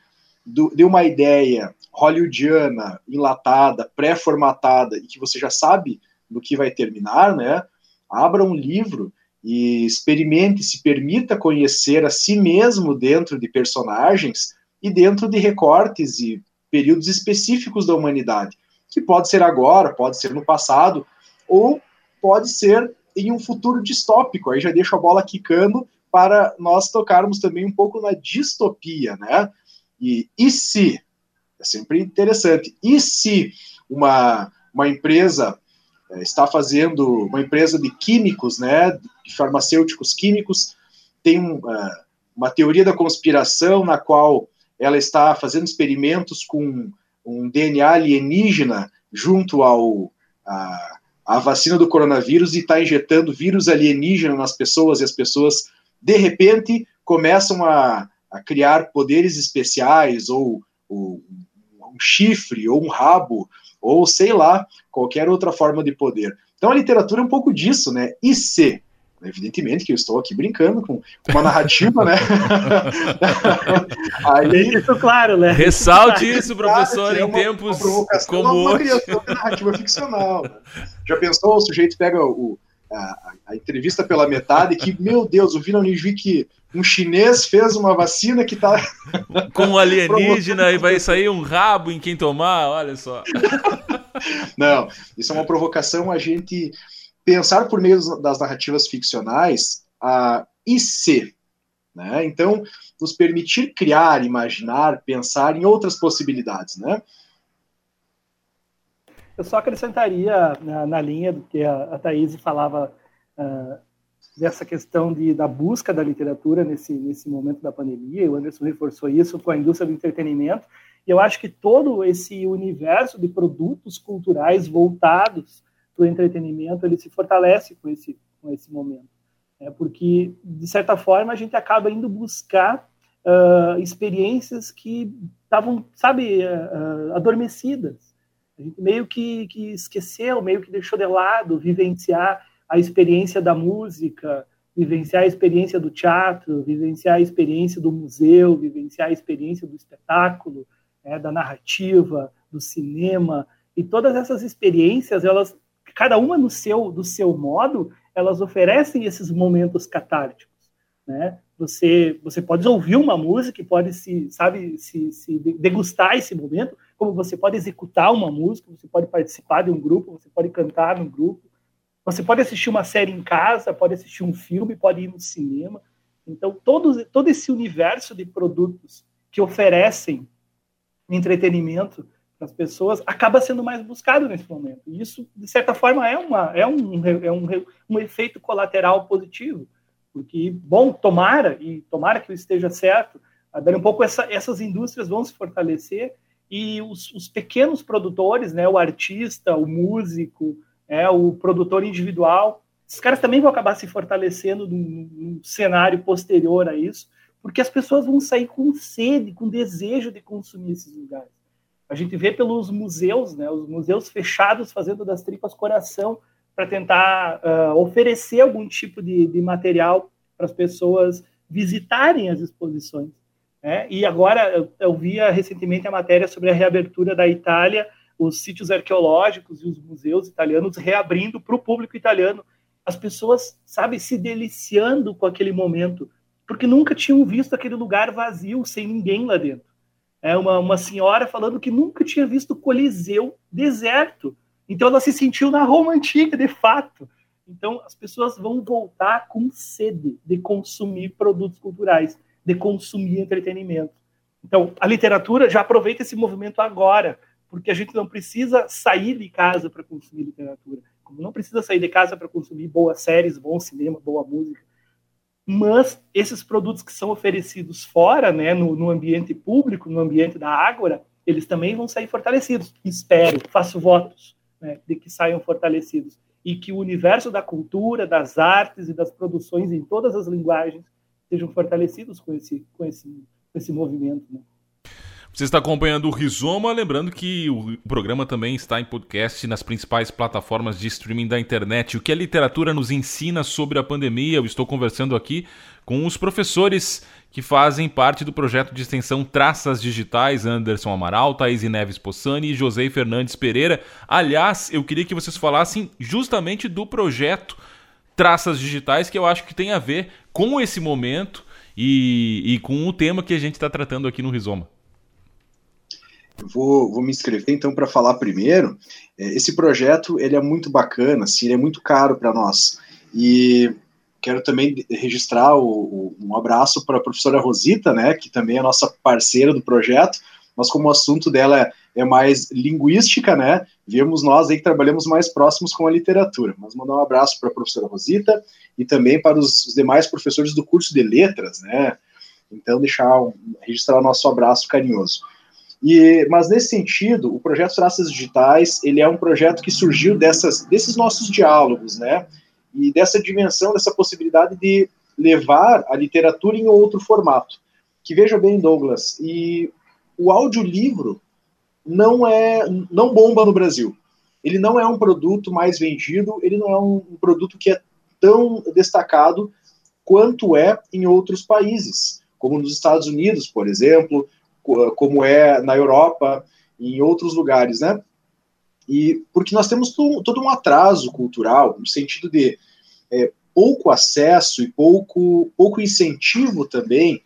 do, de uma ideia hollywoodiana, enlatada, pré-formatada, e que você já sabe no que vai terminar, né? Abra um livro e experimente, se permita conhecer a si mesmo dentro de personagens e dentro de recortes e períodos específicos da humanidade, que pode ser agora, pode ser no passado, ou pode ser em um futuro distópico. Aí já deixo a bola quicando para nós tocarmos também um pouco na distopia, né? E, e se, é sempre interessante, e se uma, uma empresa é, está fazendo uma empresa de químicos, né, de farmacêuticos químicos, tem um, uh, uma teoria da conspiração na qual ela está fazendo experimentos com um DNA alienígena junto ao a, a vacina do coronavírus e está injetando vírus alienígena nas pessoas e as pessoas de repente começam a, a criar poderes especiais ou, ou um chifre ou um rabo ou sei lá, qualquer outra forma de poder. Então a literatura é um pouco disso, né? E se Evidentemente que eu estou aqui brincando com uma narrativa, né? Aí, isso claro, né? Ressalte isso, professor, em tempos como uma criação de narrativa ficcional. Já pensou, o sujeito pega o, a, a, entrevista pela metade que, meu Deus, o Vina Nijui que um chinês fez uma vacina que tá... Com um alienígena e vai sair um rabo em quem tomar, olha só. Não, isso é uma provocação a gente pensar por meio das narrativas ficcionais a e se. Né? Então, nos permitir criar, imaginar, pensar em outras possibilidades. Né? Eu só acrescentaria na, na linha do que a, a Thaís falava uh, dessa questão de, da busca da literatura nesse, nesse momento da pandemia, o Anderson reforçou isso com a indústria do entretenimento, e eu acho que todo esse universo de produtos culturais voltados para o entretenimento, ele se fortalece com esse, com esse momento. É porque, de certa forma, a gente acaba indo buscar uh, experiências que estavam, sabe, uh, adormecidas. A gente meio que, que esqueceu, meio que deixou de lado vivenciar a experiência da música, vivenciar a experiência do teatro, vivenciar a experiência do museu, vivenciar a experiência do espetáculo, né, da narrativa, do cinema, e todas essas experiências, elas, cada uma no seu, do seu modo, elas oferecem esses momentos catárticos, né? Você, você pode ouvir uma música e pode se, sabe, se, se degustar esse momento, como você pode executar uma música, você pode participar de um grupo, você pode cantar num grupo, você pode assistir uma série em casa, pode assistir um filme, pode ir no cinema. Então, todo, todo esse universo de produtos que oferecem entretenimento as pessoas acaba sendo mais buscado nesse momento. E isso, de certa forma, é, uma, é, um, é um, um efeito colateral positivo. Porque, bom, tomara, e tomara que esteja certo, dar um pouco essa, essas indústrias vão se fortalecer e os, os pequenos produtores, né, o artista, o músico, é, o produtor individual. Esses caras também vão acabar se fortalecendo num, num cenário posterior a isso, porque as pessoas vão sair com sede, com desejo de consumir esses lugares. A gente vê pelos museus, né, os museus fechados fazendo das tripas coração para tentar uh, oferecer algum tipo de, de material para as pessoas visitarem as exposições. Né? E agora eu, eu via recentemente a matéria sobre a reabertura da Itália os sítios arqueológicos e os museus italianos reabrindo para o público italiano. As pessoas, sabe, se deliciando com aquele momento, porque nunca tinham visto aquele lugar vazio, sem ninguém lá dentro. É uma, uma senhora falando que nunca tinha visto Coliseu deserto. Então ela se sentiu na Roma antiga, de fato. Então as pessoas vão voltar com sede de consumir produtos culturais, de consumir entretenimento. Então a literatura já aproveita esse movimento agora porque a gente não precisa sair de casa para consumir literatura, não precisa sair de casa para consumir boas séries, bom cinema, boa música. Mas esses produtos que são oferecidos fora, né, no, no ambiente público, no ambiente da Ágora, eles também vão sair fortalecidos. Espero, faço votos né, de que saiam fortalecidos e que o universo da cultura, das artes e das produções em todas as linguagens sejam fortalecidos com esse, com esse, com esse movimento. Né? Você está acompanhando o Rizoma, lembrando que o programa também está em podcast nas principais plataformas de streaming da internet. O que a literatura nos ensina sobre a pandemia? Eu estou conversando aqui com os professores que fazem parte do projeto de extensão Traças Digitais, Anderson Amaral, Thaís Neves Possani e José Fernandes Pereira. Aliás, eu queria que vocês falassem justamente do projeto Traças Digitais, que eu acho que tem a ver com esse momento e, e com o tema que a gente está tratando aqui no Rizoma. Vou, vou me inscrever então para falar primeiro. É, esse projeto ele é muito bacana, assim, ele é muito caro para nós. E quero também registrar o, o, um abraço para a professora Rosita, né, que também é nossa parceira do projeto. Mas como o assunto dela é, é mais linguística, né, vemos nós aí que trabalhamos mais próximos com a literatura. Mas mandar um abraço para a professora Rosita e também para os, os demais professores do curso de letras, né. Então deixar registrar o nosso abraço carinhoso. E, mas nesse sentido, o projeto Traças Digitais ele é um projeto que surgiu dessas, desses nossos diálogos, né? E dessa dimensão, dessa possibilidade de levar a literatura em outro formato. Que veja bem, Douglas, e o audiolivro não é não bomba no Brasil. Ele não é um produto mais vendido, ele não é um produto que é tão destacado quanto é em outros países, como nos Estados Unidos, por exemplo, como é na Europa e em outros lugares, né? E porque nós temos todo um atraso cultural, no sentido de é, pouco acesso e pouco, pouco incentivo também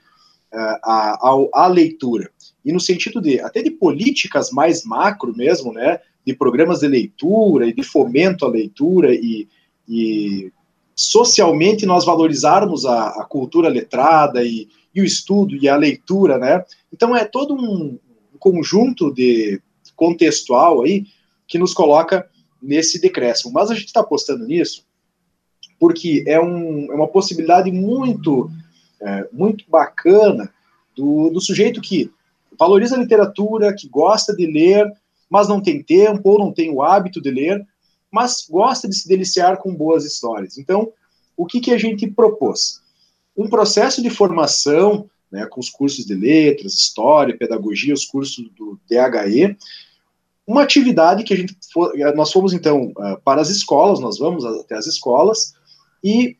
à, à leitura. E no sentido de até de políticas mais macro mesmo, né? de programas de leitura e de fomento à leitura e, e socialmente nós valorizarmos a, a cultura letrada e, e, o estudo e a leitura, né? Então é todo um conjunto de contextual aí que nos coloca nesse decréscimo. Mas a gente está apostando nisso porque é, um, é uma possibilidade muito, é, muito bacana do, do sujeito que valoriza a literatura, que gosta de ler, mas não tem tempo ou não tem o hábito de ler, mas gosta de se deliciar com boas histórias. Então, o que, que a gente propôs? Um processo de formação, né, com os cursos de letras, história, pedagogia, os cursos do DHE, uma atividade que a gente nós fomos então ah, para as escolas, nós vamos até as escolas e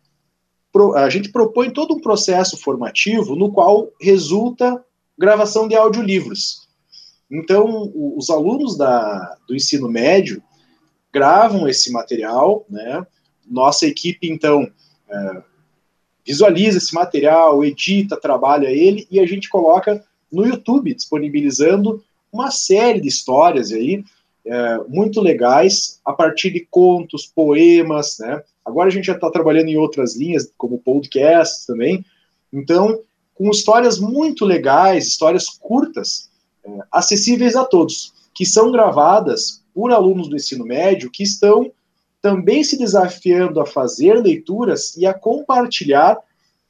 a gente propõe todo um processo formativo no qual resulta gravação de audiolivros. Então, os alunos da, do ensino médio gravam esse material, né? Nossa equipe, então, é, visualiza esse material, edita, trabalha ele e a gente coloca no YouTube, disponibilizando uma série de histórias aí, é, muito legais, a partir de contos, poemas, né? Agora a gente já está trabalhando em outras linhas, como podcast também. Então, com histórias muito legais, histórias curtas, é, acessíveis a todos, que são gravadas por alunos do ensino médio que estão também se desafiando a fazer leituras e a compartilhar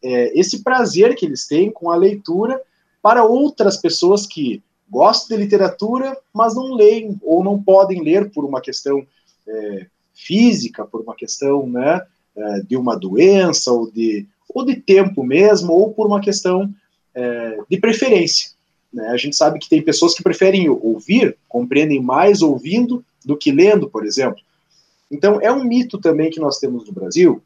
é, esse prazer que eles têm com a leitura para outras pessoas que gostam de literatura, mas não leem ou não podem ler por uma questão é, física, por uma questão né, é, de uma doença ou de, ou de tempo mesmo, ou por uma questão é, de preferência. Né? A gente sabe que tem pessoas que preferem ouvir, compreendem mais ouvindo do que lendo, por exemplo. Então, é um mito também que nós temos no Brasil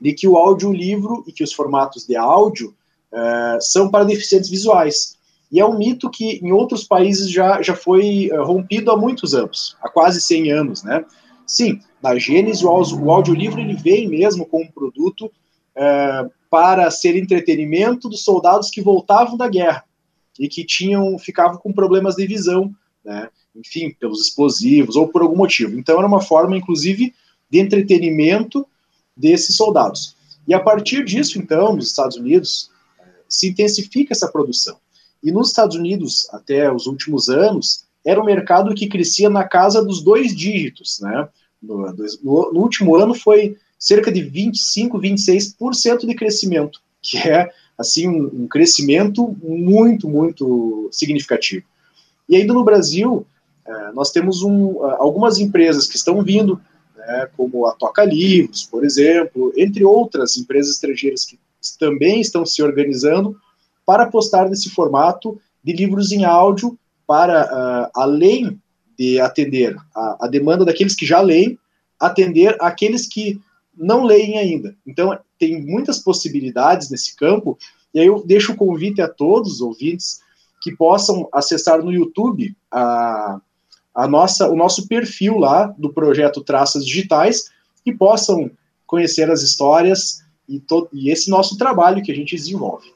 de que o audiolivro e que os formatos de áudio é, são para deficientes visuais. E é um mito que em outros países já, já foi é, rompido há muitos anos, há quase 100 anos, né? Sim, na Gênesis, o, audiolivro ele vem mesmo com um produto é, para ser entretenimento dos soldados que voltavam da guerra e que tinham ficavam com problemas de visão, né? Enfim, pelos explosivos ou por algum motivo. Então era uma forma, inclusive, de entretenimento desses soldados. E a partir disso, então, nos Estados Unidos, se intensifica essa produção. E nos Estados Unidos, até os últimos anos, era um mercado que crescia na casa dos dois dígitos, né? No, no, no último ano foi cerca de 25, 26% de crescimento, que é assim um, um, crescimento muito, muito significativo. E ainda no Brasil, é, nós temos um, algumas empresas que estão vindo, né, como a Toca Livros, por exemplo, entre outras empresas estrangeiras que também estão se organizando para apostar nesse formato de livros em áudio para, uh, além de atender a, a, demanda daqueles que já leem, atender aqueles que não leem ainda. Então, tem muitas possibilidades nesse campo, e aí eu deixo o convite a todos os ouvintes que possam acessar no YouTube a, a nossa, o nosso perfil lá do projeto Traças Digitais e possam conhecer as histórias e, to, e esse nosso trabalho que a gente desenvolve.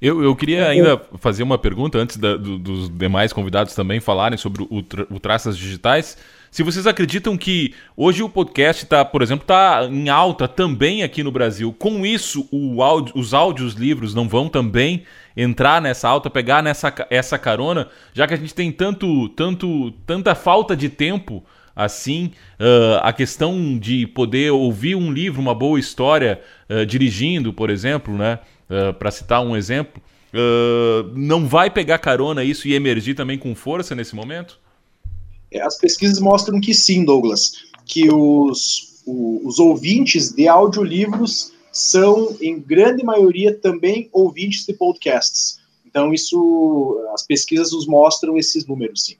Eu, eu queria ainda fazer uma pergunta antes da, do, dos demais convidados também falarem sobre o, o Traças Digitais. Se vocês acreditam que hoje o podcast está, por exemplo, está em alta também aqui no Brasil, com isso áudio, os áudios livros não vão também entrar nessa alta, pegar nessa essa carona, já que a gente tem tanto, tanto, tanta falta de tempo assim, uh, a questão de poder ouvir um livro, uma boa história, uh, dirigindo, por exemplo, né? uh, para citar um exemplo, não vai pegar carona isso e emergir também com força nesse momento? As pesquisas mostram que sim, Douglas, que os, o, os ouvintes de audiolivros são, em grande maioria, também ouvintes de podcasts. Então, isso, as pesquisas nos mostram esses números, sim.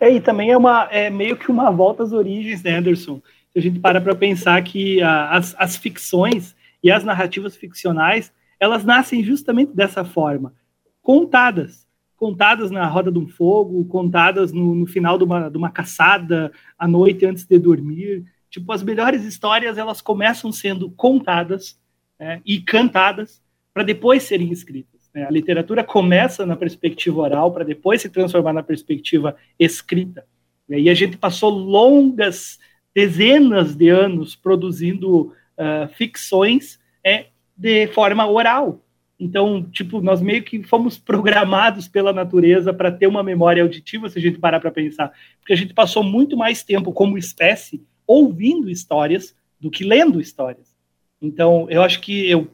É, e também é, uma, é meio que uma volta às origens, né, Anderson? Se a gente para para pensar que a, as, as ficções, e as narrativas ficcionais, elas nascem justamente dessa forma, contadas, contadas na roda de um fogo, contadas no, no final de uma, de uma caçada, à noite antes de dormir. Tipo, as melhores histórias, elas começam sendo contadas é, e cantadas para depois serem escritas. Né? A literatura começa na perspectiva oral para depois se transformar na perspectiva escrita. E aí a gente passou longas dezenas de anos produzindo uh, ficções é, de forma oral. Então, tipo, nós meio que fomos programados pela natureza para ter uma memória auditiva, se a gente parar para pensar, porque a gente passou muito mais tempo como espécie ouvindo histórias do que lendo histórias. Então, eu acho que eu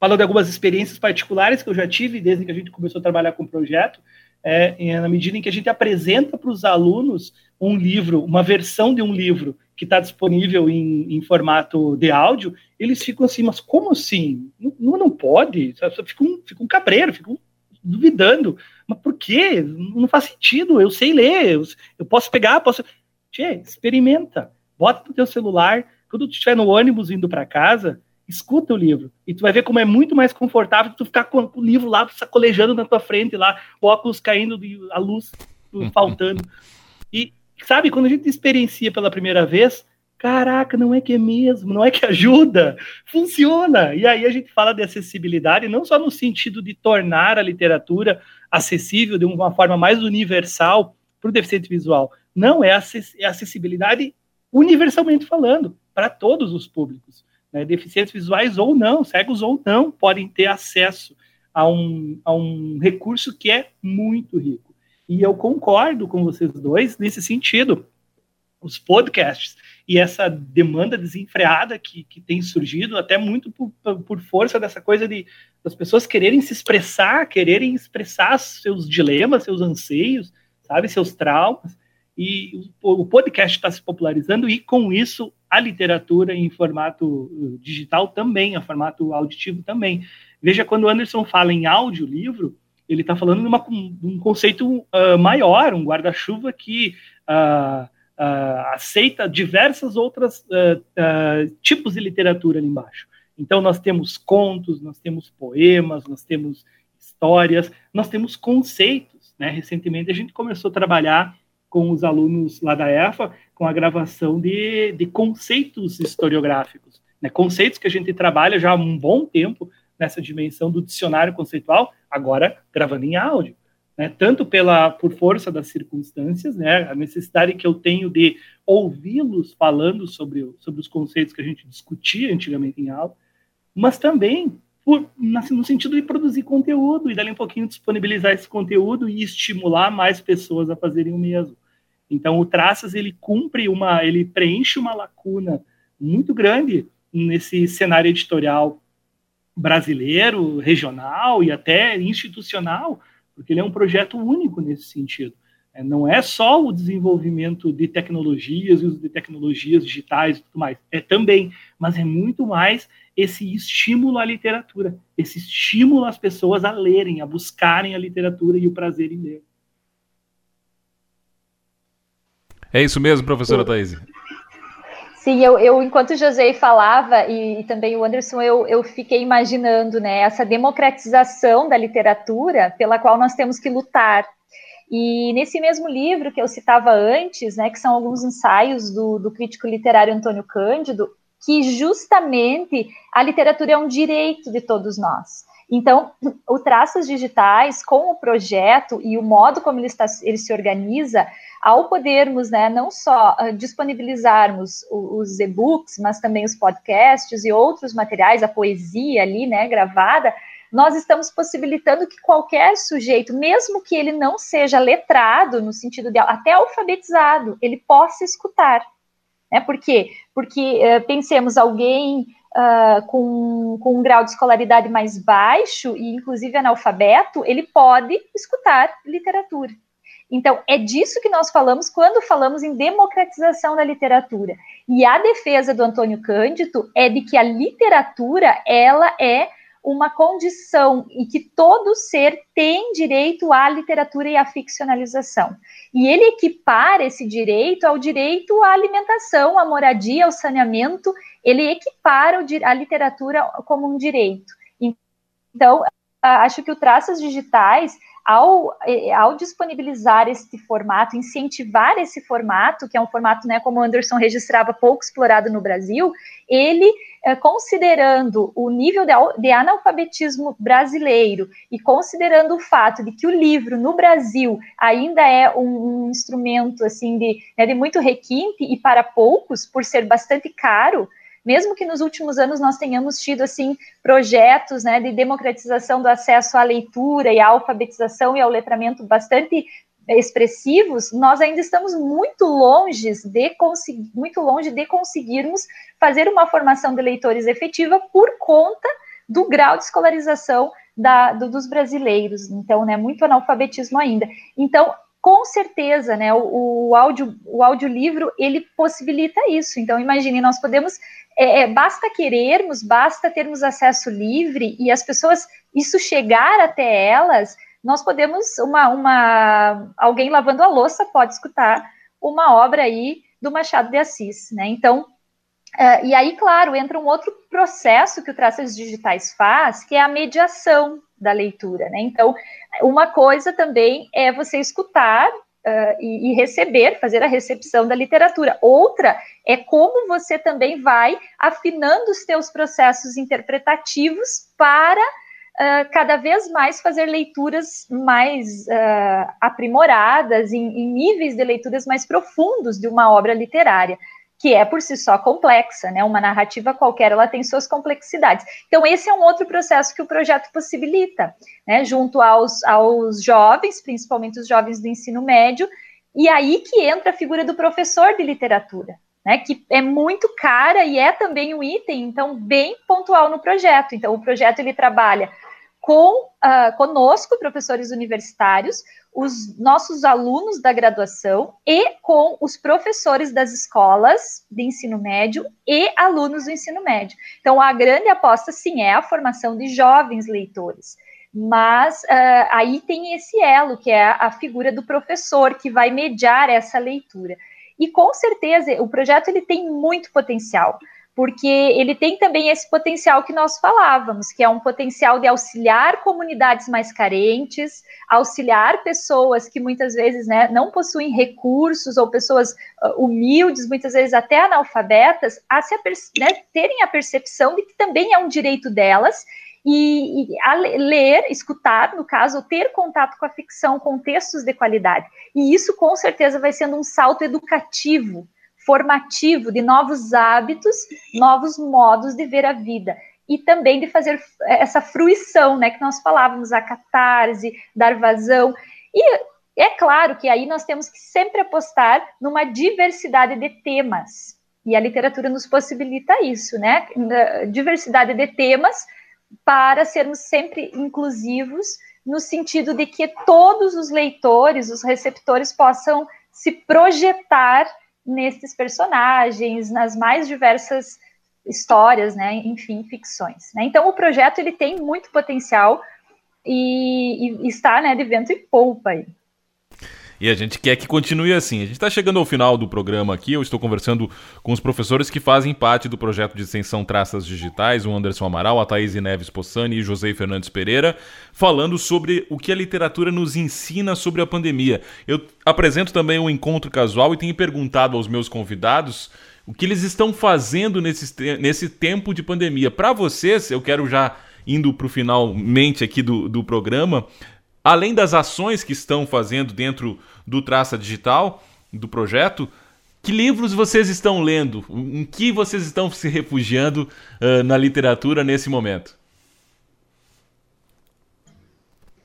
falando de algumas experiências particulares que eu já tive desde que a gente começou a trabalhar com o projeto, é, na medida em que a gente apresenta para os alunos um livro, uma versão de um livro que está disponível em, em, formato de áudio, eles ficam assim, mas como assim? Não, não pode? Ficam, ficam cabreiro, ficam duvidando. Mas por quê? Não faz sentido, eu sei ler, eu, eu posso pegar, posso... Tchê, experimenta, bota no teu celular, quando tu estiver no ônibus indo para casa, escuta o livro. E tu vai ver como é muito mais confortável tu ficar com o livro lá sacolejando na tua frente, lá, óculos caindo, a luz faltando. Sabe, quando a gente experiencia pela primeira vez, caraca, não é que é mesmo, não é que ajuda, funciona. E aí a gente fala de acessibilidade, não só no sentido de tornar a literatura acessível de uma forma mais universal para o deficiente visual. Não, é, é acessibilidade universalmente falando, para todos os públicos né, deficientes visuais ou não, cegos ou não, podem ter acesso a um, a um recurso que é muito rico. E eu concordo com vocês dois nesse sentido. Os podcasts e essa demanda desenfreada que, que tem surgido, até muito por, por força dessa coisa de das pessoas quererem se expressar, quererem expressar seus dilemas, seus anseios, sabe, seus traumas. E o, o podcast está se popularizando e com isso a literatura em formato uh, digital também, a formato auditivo também. Veja, quando o Anderson fala em audiolivro, ele está falando de, uma, de, um conceito uh, maior, um guarda-chuva que uh, uh, aceita diversas outras tipos de literatura ali embaixo. Então, nós temos contos, nós temos poemas, nós temos histórias, nós temos conceitos. Né? Recentemente, a gente começou a trabalhar com os alunos lá da EFA com a gravação de, de conceitos historiográficos, né? conceitos que a gente trabalha já há um bom tempo nessa dimensão do dicionário conceitual, agora gravando em áudio. Né? Tanto pela por força das circunstâncias, né? a necessidade que eu tenho de ouvi-los falando sobre, sobre os conceitos que a gente discutia antigamente em aula, mas também por, no sentido de produzir conteúdo e dali um pouquinho disponibilizar esse conteúdo e estimular mais pessoas a fazerem o mesmo. Então, o Traças ele cumpre uma, ele preenche uma lacuna muito grande nesse cenário editorial brasileiro, regional e até institucional, porque ele é um projeto único nesse sentido. É, não é só o desenvolvimento de tecnologias e uso de tecnologias digitais e tudo mais, é também, mas é muito mais esse estímulo à literatura, esse estímulo às pessoas a lerem, a buscarem a literatura e o prazer em ler. É isso mesmo, professora Thaís? Sim, eu, eu, enquanto o José falava e, e, também o Anderson, eu, eu fiquei imaginando né, essa democratização da literatura pela qual nós temos que lutar. E nesse mesmo livro que eu citava antes, né, que são alguns ensaios do, do crítico literário Antônio Cândido, que justamente a literatura é um direito de todos nós. Então, o Traços Digitais, com o projeto e o modo como ele, está, ele se organiza, ao podermos, né, não só uh, disponibilizarmos os, e-books, mas também os podcasts e outros materiais, a poesia ali, né, gravada, nós estamos possibilitando que qualquer sujeito, mesmo que ele não seja letrado, no sentido de até alfabetizado, ele possa escutar. Né? Por quê? Porque uh, pensemos alguém uh, com, com um grau de escolaridade mais baixo e inclusive analfabeto, ele pode escutar literatura. Então, é disso que nós falamos quando falamos em democratização da literatura. E a defesa do Antônio Cândido é de que a literatura, ela é uma condição e que todo ser tem direito à literatura e à ficcionalização. E ele equipara esse direito ao direito à alimentação, à moradia, ao saneamento, ele equipara a literatura como um direito. Então, acho que o Traças Digitais ao, eh, ao disponibilizar esse formato, incentivar esse formato, que é um formato, né, como o Anderson registrava, pouco explorado no Brasil, ele é, considerando o nível de, de, analfabetismo brasileiro e considerando o fato de que o livro no Brasil ainda é um, um instrumento assim de, né, de muito requinte e para poucos, por ser bastante caro, mesmo que nos últimos anos nós tenhamos tido assim projetos né, de democratização do acesso à leitura e à alfabetização e ao letramento bastante expressivos, nós ainda estamos muito longe de muito longe de conseguirmos fazer uma formação de leitores efetiva por conta do grau de escolarização da, do, dos brasileiros. Então, né, muito analfabetismo ainda. Então, com certeza, né, o, o, áudio, o audiolivro, ele possibilita isso. Então, imagine, nós podemos, é, é, basta querermos, basta termos acesso livre e as pessoas, isso chegar até elas, nós podemos, uma, uma alguém lavando a louça pode escutar uma obra aí do Machado de Assis, né? Então, é, e aí, claro, entra um outro processo que o Traças Digitais faz, que é a mediação da leitura, né? Então, uma coisa também é você escutar uh, e, e, receber, fazer a recepção da literatura. Outra é como você também vai afinando os teus processos interpretativos para uh, cada vez mais fazer leituras mais uh, aprimoradas, em, em níveis de leituras mais profundos de uma obra literária que é por si só complexa, né? Uma narrativa qualquer, ela tem suas complexidades. Então, esse é um outro processo que o projeto possibilita, né? Junto aos, aos jovens, principalmente os jovens do ensino médio, e aí que entra a figura do professor de literatura, né? Que é muito cara e é também um item, então, bem pontual no projeto. Então, o projeto ele trabalha com uh, conosco, professores universitários, os nossos alunos da graduação e com os professores das escolas de ensino médio e alunos do ensino médio. Então, a grande aposta, sim, é a formação de jovens leitores. Mas uh, aí tem esse elo, que é a figura do professor, que vai mediar essa leitura. E com certeza, o projeto ele tem muito potencial porque ele tem também esse potencial que nós falávamos, que é um potencial de auxiliar comunidades mais carentes, auxiliar pessoas que muitas vezes né, não possuem recursos ou pessoas uh, humildes, muitas vezes até analfabetas, a se né, terem a percepção de que também é um direito delas e, e, ler, escutar, no caso, ter contato com a ficção, com textos de qualidade. E isso, com certeza, vai sendo um salto educativo formativo de novos hábitos, novos modos de ver a vida e também de fazer essa fruição, né, que nós falávamos, a catarse, dar vazão. E é claro que aí nós temos que sempre apostar numa diversidade de temas. E a literatura nos possibilita isso, né? Diversidade de temas para sermos sempre inclusivos, no sentido de que todos os leitores, os receptores possam se projetar nesses personagens, nas mais diversas histórias, né, enfim, ficções. Né? Então, o projeto ele tem muito potencial e, e está né, de vento e polpa aí. E a gente quer que continue assim. A gente está chegando ao final do programa aqui. Eu estou conversando com os professores que fazem parte do projeto de extensão Traças Digitais, o Anderson Amaral, a Thaís Neves Possani e José Fernandes Pereira, falando sobre o que a literatura nos ensina sobre a pandemia. Eu apresento também um encontro casual e tenho perguntado aos meus convidados o que eles estão fazendo nesse, nesse tempo de pandemia. Para vocês, eu quero já indo para o finalmente aqui do, do programa, além das ações que estão fazendo dentro do Traça Digital, do projeto, que livros vocês estão lendo? Em que vocês estão se refugiando uh, na literatura nesse momento?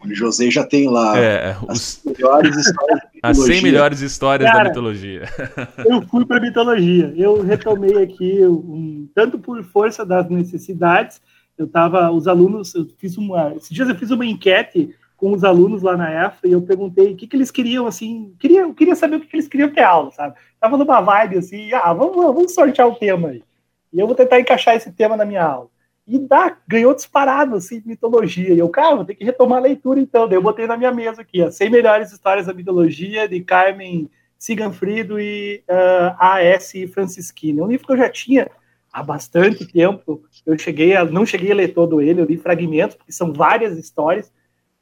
O José já tem lá é, é as melhores histórias As 100 melhores histórias Cara, da mitologia. Eu fui para a mitologia. Eu retomei aqui, um, tanto por força das necessidades, eu estava, os alunos, eu fiz uma, esses dias eu fiz uma enquete com os alunos lá na EFA e eu perguntei o que, que eles queriam, assim, queria, eu queria saber o que, que eles queriam ter aula, sabe? Tava numa vibe assim, ah, vamos, vamos sortear o tema aí. E eu vou tentar encaixar esse tema na minha aula. E dá, ganhou disparado, assim, mitologia. E eu, cara, vou ter que retomar a leitura então. Daí eu botei na minha mesa aqui, as 100 melhores histórias da mitologia de Carmen Siganfrido e uh, A.S. Francisquini. É um livro que eu já tinha há bastante tempo. Eu cheguei a, não cheguei a ler todo ele, eu li fragmentos, porque são várias histórias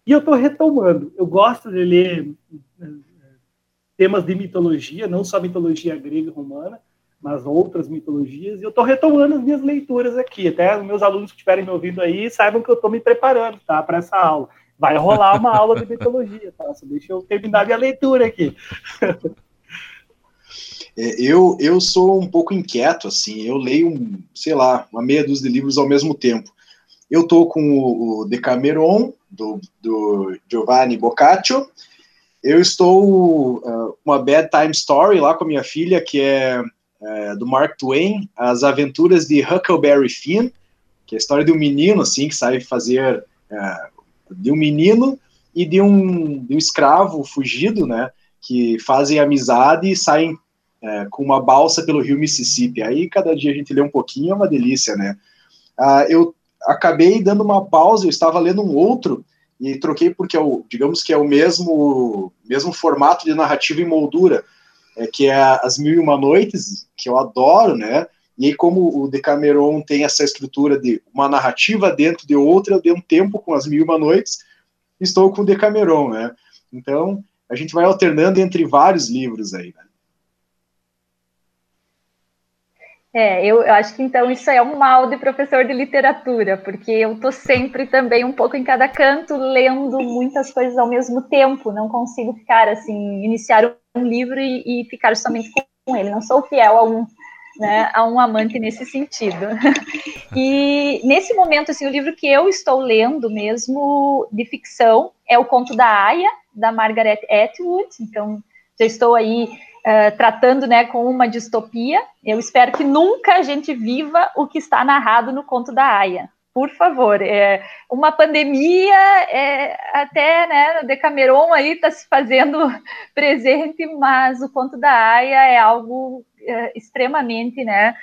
e eu estou retomando. Eu gosto de ler eh, temas de mitologia, não só mitologia grega e romana, mas outras mitologias, e eu estou retomando as minhas leituras aqui. Até os meus alunos que estiverem me ouvindo aí saibam que eu estou me preparando tá, para essa aula. Vai rolar uma aula de mitologia, tá? Só deixa eu terminar minha leitura aqui. É, eu, eu sou um pouco inquieto, assim, eu leio, sei lá, uma meia dúzia de livros ao mesmo tempo. Eu tô com o Decameron, do, do Giovanni Boccaccio, eu estou uh, uma Bedtime Story lá com a minha filha, que é, é, do Mark Twain, As Aventuras de Huckleberry Finn, que é a história de um menino, assim, que sabe fazer, uh, de um menino e de um, de um escravo fugido, né, que fazem amizade e saem é, com uma balsa pelo rio Mississippi. Aí cada dia a gente lê um pouquinho, é uma delícia, né? Ah, eu acabei dando uma pausa, eu estava lendo um outro e troquei porque é o, digamos que é o mesmo mesmo formato de narrativa e moldura, é, que é As Mil e Uma Noites, que eu adoro, né? E aí, como o Decameron tem essa estrutura de uma narrativa dentro de outra, eu dei um tempo com As Mil e Uma Noites, estou com o Decameron, né? Então, a gente vai alternando entre vários livros aí, né? É, eu, eu, acho que então isso é um mal de professor de literatura, porque eu estou sempre também um pouco em cada canto, lendo muitas coisas ao mesmo tempo, não consigo ficar assim, iniciar um livro e, e ficar somente com ele, não sou fiel a um, né, a um amante nesse sentido. E nesse momento, assim, o livro que eu estou lendo mesmo de ficção é o Conto da Aya, da Margaret Atwood, então já estou aí uh, tratando né, com uma distopia. Eu espero que nunca a gente viva o que está narrado no conto da Aya. Por favor, é, uma pandemia, é, até né, o Decameron aí está se fazendo presente, mas o conto da Aya é algo é, extremamente né,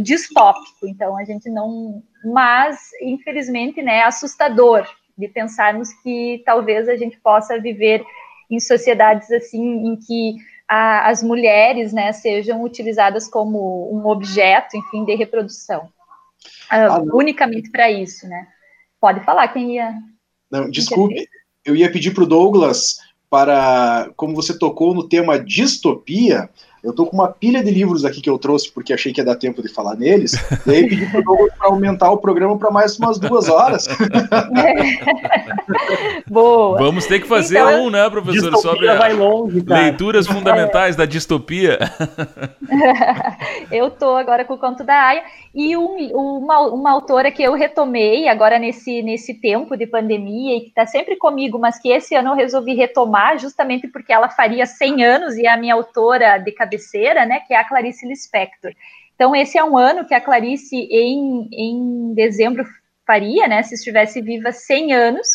distópico. Então a gente não, mas infelizmente né, é assustador de pensarmos que talvez a gente possa viver em sociedades assim em que a, as mulheres né, sejam utilizadas como um objeto, enfim, de reprodução. Uh, ah, unicamente para isso, né? Pode falar quem ia. Não, desculpe, eu ia pedir para o Douglas para, como você tocou no tema distopia, eu tô com uma pilha de livros aqui que eu trouxe porque achei que ia dar tempo de falar neles. E aí pedi para aumentar o programa para mais umas duas horas. Boa. Vamos ter que fazer então, um, né, professor, sobre longe, leituras fundamentais é. da distopia. eu tô agora com o conto da Aya e um, uma, uma autora que eu retomei agora nesse, nesse tempo de pandemia e que está sempre comigo, mas que esse ano eu resolvi retomar justamente porque ela faria 100 anos e é a minha autora de cabeceira, né, que é a Clarice Lispector. Então, esse é um ano que a Clarice, em, em dezembro, faria, né, se estivesse viva, 100 anos.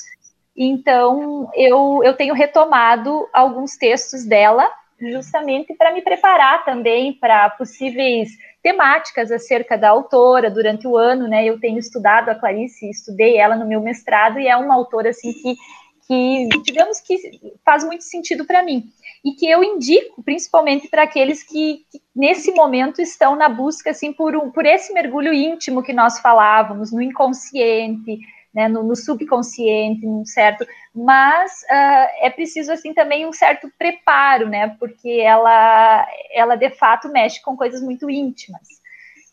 Então, eu, eu tenho retomado alguns textos dela, justamente para me preparar também para possíveis temáticas acerca da autora durante o ano, né? Eu tenho estudado a Clarice, estudei ela no meu mestrado e é uma autora assim que que digamos que faz muito sentido para mim e que eu indico principalmente para aqueles que, que, nesse momento estão na busca assim por, um, por esse mergulho íntimo que nós falávamos no inconsciente né, no, no, subconsciente, um certo, mas uh, é preciso assim também um certo preparo, né, porque ela, ela de fato mexe com coisas muito íntimas.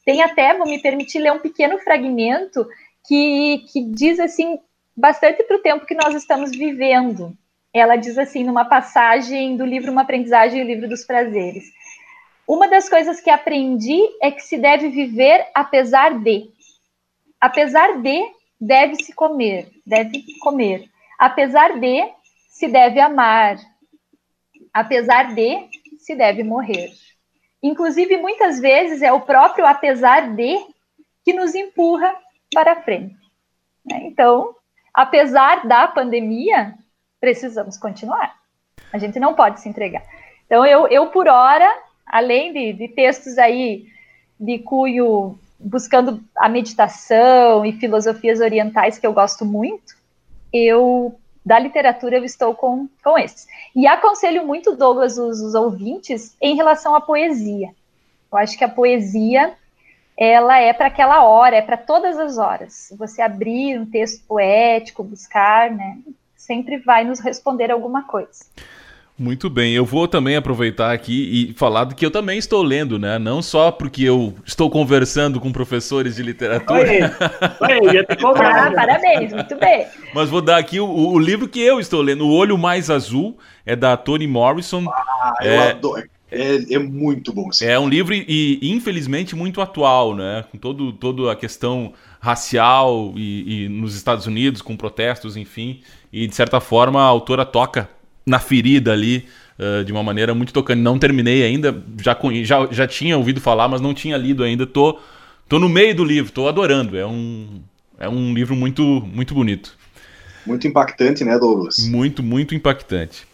Tem até, vou me permitir ler um pequeno fragmento que, que diz assim bastante para o tempo que nós estamos vivendo. Ela diz assim, numa passagem do livro Uma Aprendizagem e o Livro dos Prazeres. Uma das coisas que aprendi é que se deve viver apesar de. Apesar de, deve-se comer, deve comer. Apesar de, se deve amar. Apesar de, se deve morrer. Inclusive, muitas vezes é o próprio apesar de que nos empurra para frente. Né? Então, apesar da pandemia, precisamos continuar. A gente não pode se entregar. Então, eu, eu por hora, além de, de textos aí de cunho buscando a meditação e filosofias orientais que eu gosto muito, eu da literatura eu estou com, com esses. E aconselho muito, Douglas, os, os ouvintes em relação à poesia. Eu acho que a poesia ela é para aquela hora, é para todas as horas. Você abrir um texto poético, buscar, né, sempre vai nos responder alguma coisa. Muito bem, eu vou também aproveitar aqui e falar do que eu também estou lendo, né? Não só porque eu estou conversando com professores de literatura. Oi, oi, ia te cobrar. Ah, parabéns, muito bem. Mas vou dar aqui o, o, livro que eu estou lendo, O Olho Mais Azul, é da Toni Morrison. Ah, eu é... adoro. É, é, muito bom. Sim. É um livro e, infelizmente, muito atual, né? Com todo, toda a questão racial e, e, nos Estados Unidos, com protestos, enfim. E, de certa forma, a autora toca na ferida ali uh, de uma maneira muito tocante. Não terminei ainda, já, já, já tinha ouvido falar, mas não tinha lido ainda. Tô, tô no meio do livro, tô adorando. É um, é um livro muito, muito bonito. Muito impactante, né, Douglas? Muito, muito impactante.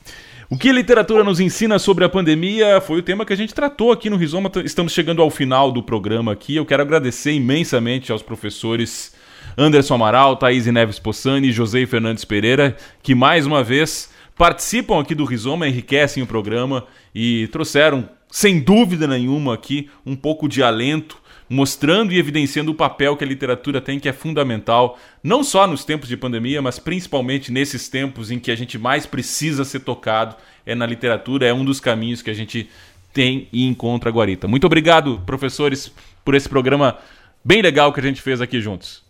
O que a literatura nos ensina sobre a pandemia foi o tema que a gente tratou aqui no Rizoma. Estamos chegando ao final do programa aqui. Eu quero agradecer imensamente aos professores Anderson Amaral, Thaís Neves Possani e José Fernandes Pereira, que mais uma vez participam aqui do Rizoma, enriquecem o programa e trouxeram, sem dúvida nenhuma, aqui um pouco de alento, mostrando e evidenciando o papel que a literatura tem, que é fundamental, não só nos tempos de pandemia, mas principalmente nesses tempos em que a gente mais precisa ser tocado, é na literatura, é um dos caminhos que a gente tem e encontra a guarita. Muito obrigado, professores, por esse programa bem legal que a gente fez aqui juntos.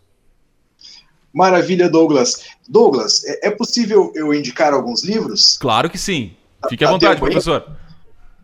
Maravilha, Douglas. Douglas, é, é possível eu indicar alguns livros? Claro que sim. Fique à vontade, professor.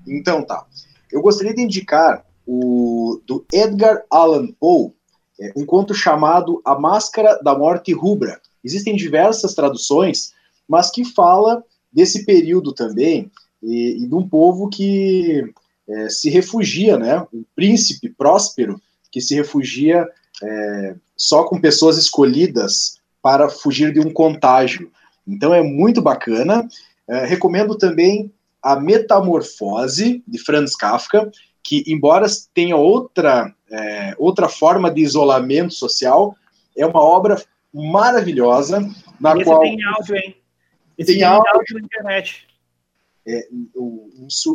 Então tá. Eu gostaria de indicar o do Edgar Allan Poe, é, um conto chamado A Máscara da Morte Rubra. Existem diversas traduções, mas que fala desse período também e, e de um povo que é, se refugia, né? Um príncipe próspero que se refugia é, só com pessoas escolhidas para fugir de um contágio. Então é muito bacana. É, recomendo também a Metamorfose de Franz Kafka, que embora tenha outra é, outra forma de isolamento social, é uma obra maravilhosa na Esse qual tem áudio, hein? Esse tem, tem áudio, áudio na internet. É, o,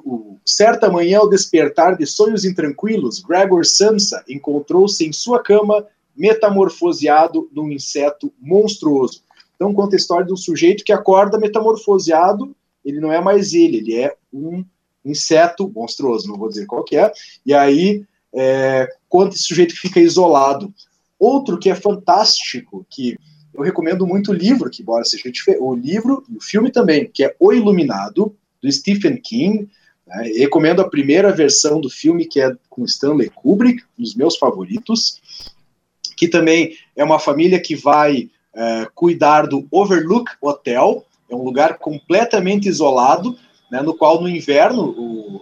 o, certa manhã, ao despertar de sonhos intranquilos, Gregor Samsa encontrou-se em sua cama metamorfoseado num inseto monstruoso. Então, conta a história de um sujeito que acorda metamorfoseado, ele não é mais ele, ele é um inseto monstruoso, não vou dizer qual que é, e aí é, conta esse sujeito que fica isolado. Outro que é fantástico, que eu recomendo muito o livro, que embora seja o livro e o filme também, que é O Iluminado, do Stephen King. Né? Recomendo a primeira versão do filme, que é com Stanley Kubrick, um dos meus favoritos que também é uma família que vai é, cuidar do Overlook Hotel, é um lugar completamente isolado, né, no qual no inverno o,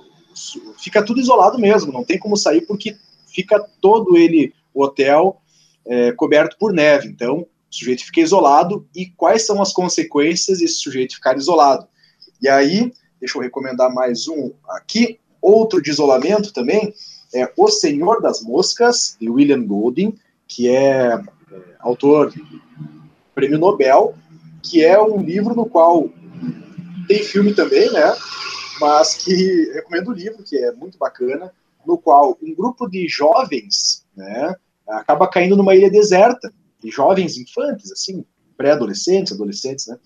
fica tudo isolado mesmo, não tem como sair porque fica todo ele, o hotel, é, coberto por neve. Então, o sujeito fica isolado e quais são as consequências desse sujeito ficar isolado? E aí, deixa eu recomendar mais um aqui, outro de isolamento também, é O Senhor das Moscas, de William Golding, que é, é autor prêmio Nobel, que é um livro no qual tem filme também, né? Mas que recomendo o livro, que é muito bacana, no qual um grupo de jovens, né, acaba caindo numa ilha deserta, de jovens infantes, assim, pré-adolescentes, adolescentes, né,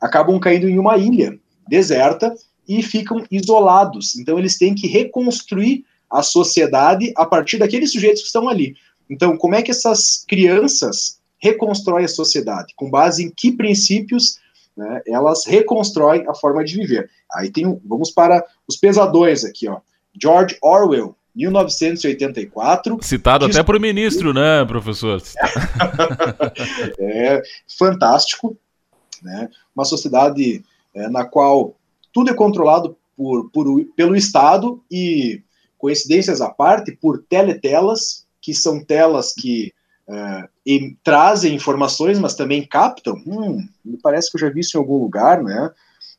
acabam caindo em uma ilha deserta e ficam isolados. Então eles têm que reconstruir a sociedade a partir daqueles sujeitos que estão ali. Então, como é que essas crianças reconstroem a sociedade? Com base em que princípios né, elas reconstroem a forma de viver? Aí tem, vamos para os pesadões aqui, ó. George Orwell, 1984. Citado diz... até por ministro, né, professor? é fantástico, né? Uma sociedade é, na qual tudo é controlado por, por, pelo Estado e, coincidências à parte, por teletelas, que são telas que uh, e, trazem informações, mas também captam. Hum, me parece que eu já vi isso em algum lugar, né?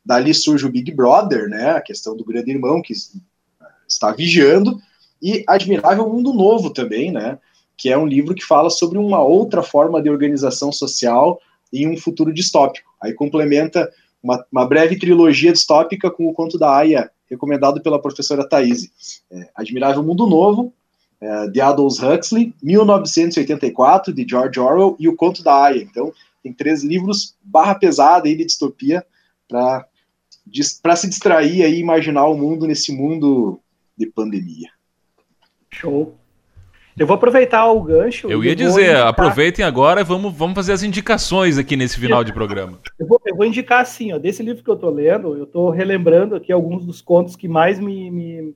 Dali surge o Big Brother, né? A questão do grande irmão que está vigiando e Admirável Mundo Novo também, né? Que é um livro que fala sobre uma outra forma de organização social em um futuro distópico. Aí complementa uma, uma breve trilogia distópica com o conto da Aya, recomendado pela professora Thaís. É, Admirável Mundo Novo, é, de Aldous Huxley, 1984, de George Orwell, e O Conto da Aya. Então, tem três livros barra pesada aí de distopia para para se distrair e imaginar o mundo nesse mundo de pandemia. Show. Eu vou aproveitar o gancho. Eu ia dizer, indicar... aproveitem agora, vamos, vamos fazer as indicações aqui nesse final de programa. Eu vou, eu vou indicar assim, ó, desse livro que eu estou lendo, eu estou relembrando aqui alguns dos contos que mais me, me,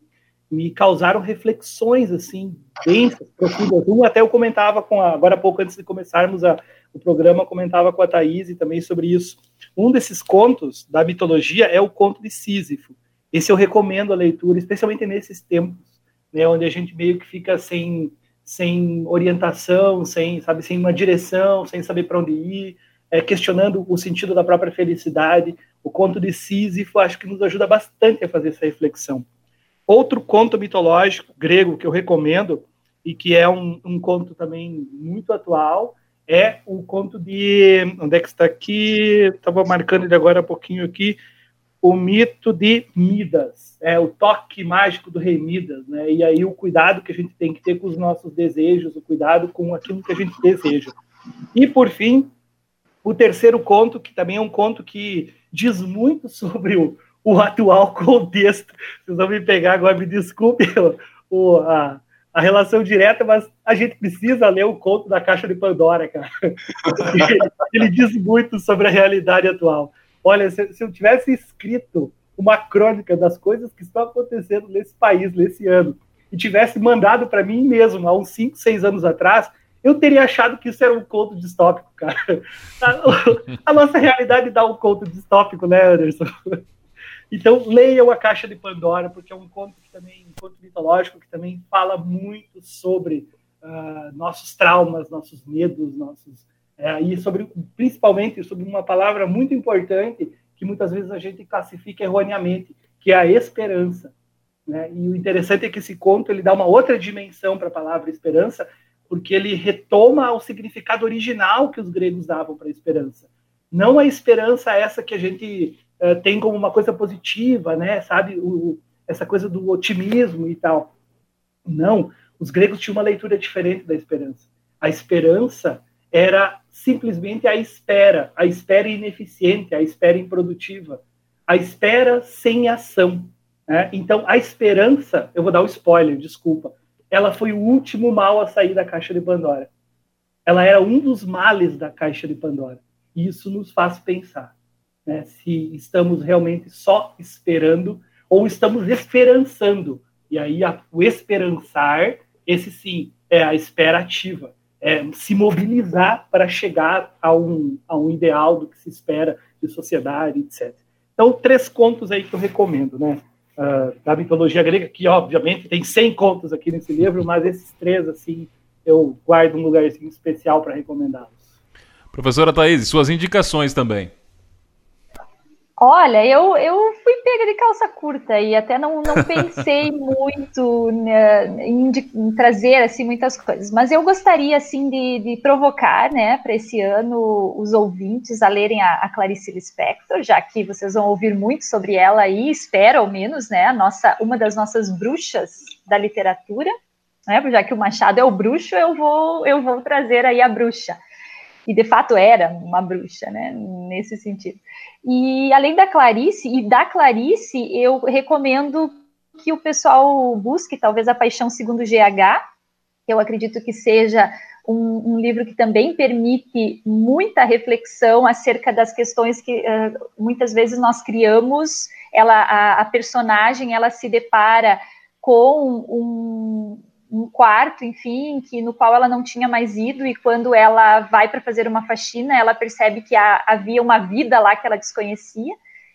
me causaram reflexões assim densas, profundas. Um até eu comentava com a, agora há pouco antes de começarmos a, o programa, comentava com a Thaís também sobre isso. Um desses contos da mitologia é o conto de Sísifo. Esse eu recomendo a leitura, especialmente nesses tempos, né, onde a gente meio que fica sem sem orientação, sem, sabe, sem uma direção, sem saber para onde ir, é, questionando o sentido da própria felicidade. O conto de Sísifo acho que nos ajuda bastante a fazer essa reflexão. Outro conto mitológico grego que eu recomendo e que é um, um conto também muito atual é o conto de onde é que está aqui? Estava marcando ele agora há pouquinho aqui o mito de Midas, é o toque mágico do rei Midas, né? E aí o cuidado que a gente tem que ter com os nossos desejos, o cuidado com aquilo que a gente deseja. E por fim, o terceiro conto, que também é um conto que diz muito sobre o, o atual contexto. Vocês vão me pegar agora, me desculpe o, a, a relação direta, mas a gente precisa ler o conto da Caixa de Pandora, cara. Ele diz muito sobre a realidade atual. Olha, se, se eu tivesse escrito uma crônica das coisas que estão acontecendo nesse país, nesse ano, e tivesse mandado para mim mesmo, há uns 5, 6 anos atrás, eu teria achado que isso era um conto distópico, cara. A, a nossa realidade dá um conto distópico, né, Anderson? Então, leiam a Caixa de Pandora, porque é um conto que também, um conto mitológico que também fala muito sobre uh, nossos traumas, nossos medos, nossos é, e sobre, principalmente sobre uma palavra muito importante que muitas vezes a gente classifica erroneamente, que é a esperança. Né? E o interessante é que esse conto ele dá uma outra dimensão para a palavra esperança, porque ele retoma o significado original que os gregos davam para a esperança. Não a esperança essa que a gente uh, tem como uma coisa positiva, né? Sabe, o, essa coisa do otimismo e tal. Não, os gregos tinham uma leitura diferente da esperança. A esperança era simplesmente a espera, a espera ineficiente, a espera improdutiva, a espera sem ação. Né? Então, a esperança, eu vou dar o um spoiler, desculpa, ela foi o último mal a sair da caixa de Pandora. Ela era um dos males da caixa de Pandora. E isso nos faz pensar né? se estamos realmente só esperando ou estamos esperançando. E aí, a, o esperançar, esse sim, é a espera ativa é, se mobilizar para chegar a um, a um ideal do que se espera de sociedade, etc. Então, três contos aí que eu recomendo, né? Uh, da mitologia grega, que obviamente tem 100 contos aqui nesse livro, mas esses três, assim, eu guardo um lugarzinho especial para recomendá-los. Professora Thaís, suas indicações também. Olha, eu, eu fui pega de calça curta e até não, não pensei muito né, em, em, trazer assim muitas coisas, mas eu gostaria assim de, de provocar, né, para esse ano os ouvintes a lerem a, a Clarice Lispector, já que vocês vão ouvir muito sobre ela e espero ao menos, né, a nossa uma das nossas bruxas da literatura, né, já que o Machado é o bruxo, eu vou eu vou trazer aí a bruxa e de fato era uma bruxa, né, nesse sentido. E além da Clarice, e da Clarice, eu recomendo que o pessoal busque talvez a Paixão segundo GH, eu acredito que seja um, um, livro que também permite muita reflexão acerca das questões que uh, muitas vezes nós criamos. Ela, a, a personagem, ela se depara com um, um quarto, enfim, que no qual ela não tinha mais ido e quando ela vai para fazer uma faxina, ela percebe que há, havia uma vida lá que ela desconhecia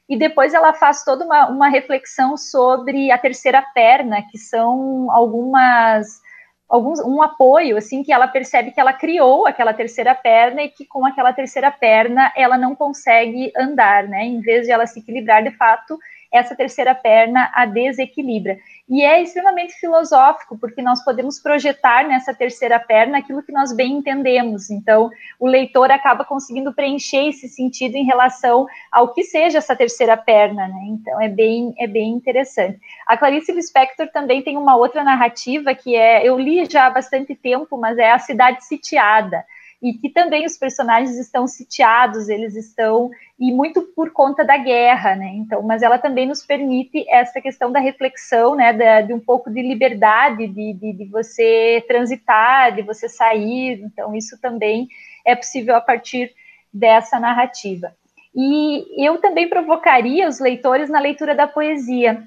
e depois ela faz toda uma, uma reflexão sobre a terceira perna, que são algumas alguns um apoio assim que ela percebe que ela criou aquela terceira perna e que com aquela terceira perna ela não consegue andar, né? Em vez de ela se equilibrar de fato, essa terceira perna a desequilibra. E é extremamente filosófico, porque nós podemos projetar nessa terceira perna aquilo que nós bem entendemos. Então, o leitor acaba conseguindo preencher esse sentido em relação ao que seja essa terceira perna, né? Então, é bem, é bem interessante. A Clarice Lispector também tem uma outra narrativa que é, eu li já há bastante tempo, mas é A Cidade Sitiada e que também os personagens estão sitiados, eles estão e muito por conta da guerra, né? Então, mas ela também nos permite essa questão da reflexão, né? Da, de um pouco de liberdade, de, de, de você transitar, de você sair. Então, isso também é possível a partir dessa narrativa. E eu também provocaria os leitores na leitura da poesia.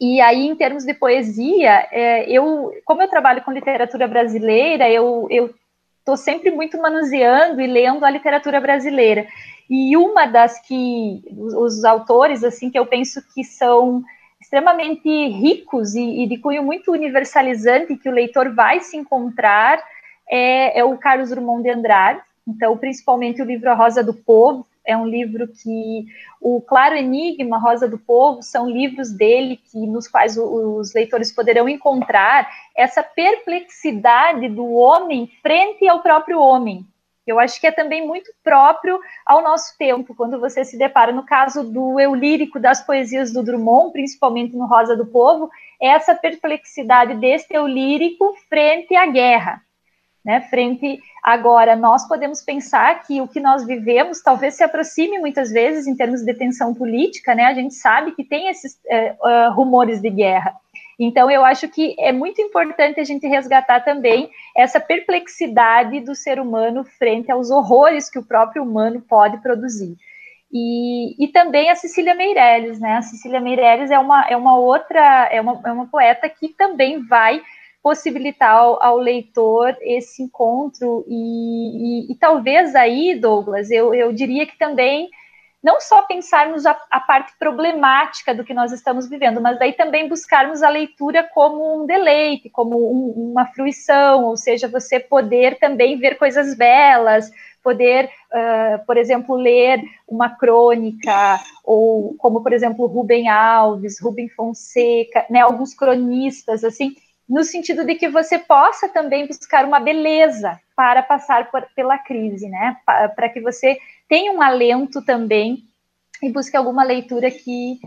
E aí, em termos de poesia, é, eu, como eu trabalho com literatura brasileira, eu estou sempre muito manuseando e lendo a literatura brasileira. E uma das que os, os autores assim que eu penso que são extremamente ricos e, e, de cunho muito universalizante que o leitor vai se encontrar é, é o Carlos Drummond de Andrade. Então, principalmente o livro A Rosa do Povo, é um livro que o Claro Enigma, Rosa do Povo, são livros dele que nos quais os leitores poderão encontrar essa perplexidade do homem frente ao próprio homem. Eu acho que é também muito próprio ao nosso tempo, quando você se depara, no caso do eu lírico das poesias do Drummond, principalmente no Rosa do Povo, é essa perplexidade desse eu lírico frente à guerra, né? Frente Agora, nós podemos pensar que o que nós vivemos talvez se aproxime muitas vezes em termos de tensão política, né? A gente sabe que tem esses é, uh, rumores de guerra. Então, eu acho que é muito importante a gente resgatar também essa perplexidade do ser humano frente aos horrores que o próprio humano pode produzir. E, e também a Cecília Meirelles, né? A Cecília Meirelles é uma, é uma outra, é uma, é uma poeta que também vai possibilitar ao, ao leitor esse encontro e, e, e, talvez aí, Douglas, eu, eu diria que também não só pensarmos a, a, parte problemática do que nós estamos vivendo, mas daí também buscarmos a leitura como um deleite, como um, uma fruição, ou seja, você poder também ver coisas belas, poder, uh, por exemplo, ler uma crônica, ou como, por exemplo, Rubem Alves, Rubem Fonseca, né, alguns cronistas, assim, no sentido de que você possa também buscar uma beleza para passar por, pela crise, né? Para que você tenha um alento também e busque alguma leitura que,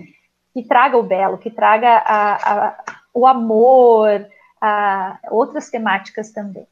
que traga o belo, que traga a, a, o amor, a, outras temáticas também.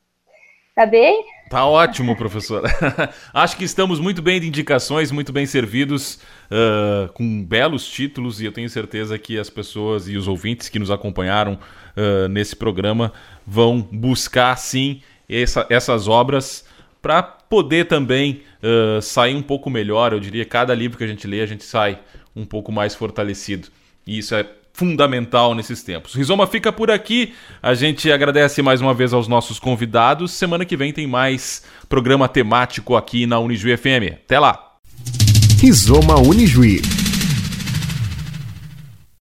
Tá bem? Tá ótimo, professora. Acho que estamos muito bem de indicações, muito bem servidos, uh, com belos títulos, e eu tenho certeza que as pessoas e os ouvintes que nos acompanharam uh, nesse programa vão buscar, sim, essa, essas obras para poder também uh, sair um pouco melhor. Eu diria, cada livro que a gente lê, a gente sai um pouco mais fortalecido. E isso é fundamental nesses tempos. Rizoma fica por aqui. A gente agradece mais uma vez aos nossos convidados. Semana que vem tem mais programa temático aqui na Unijuí FM. Até lá. Rizoma Unijuí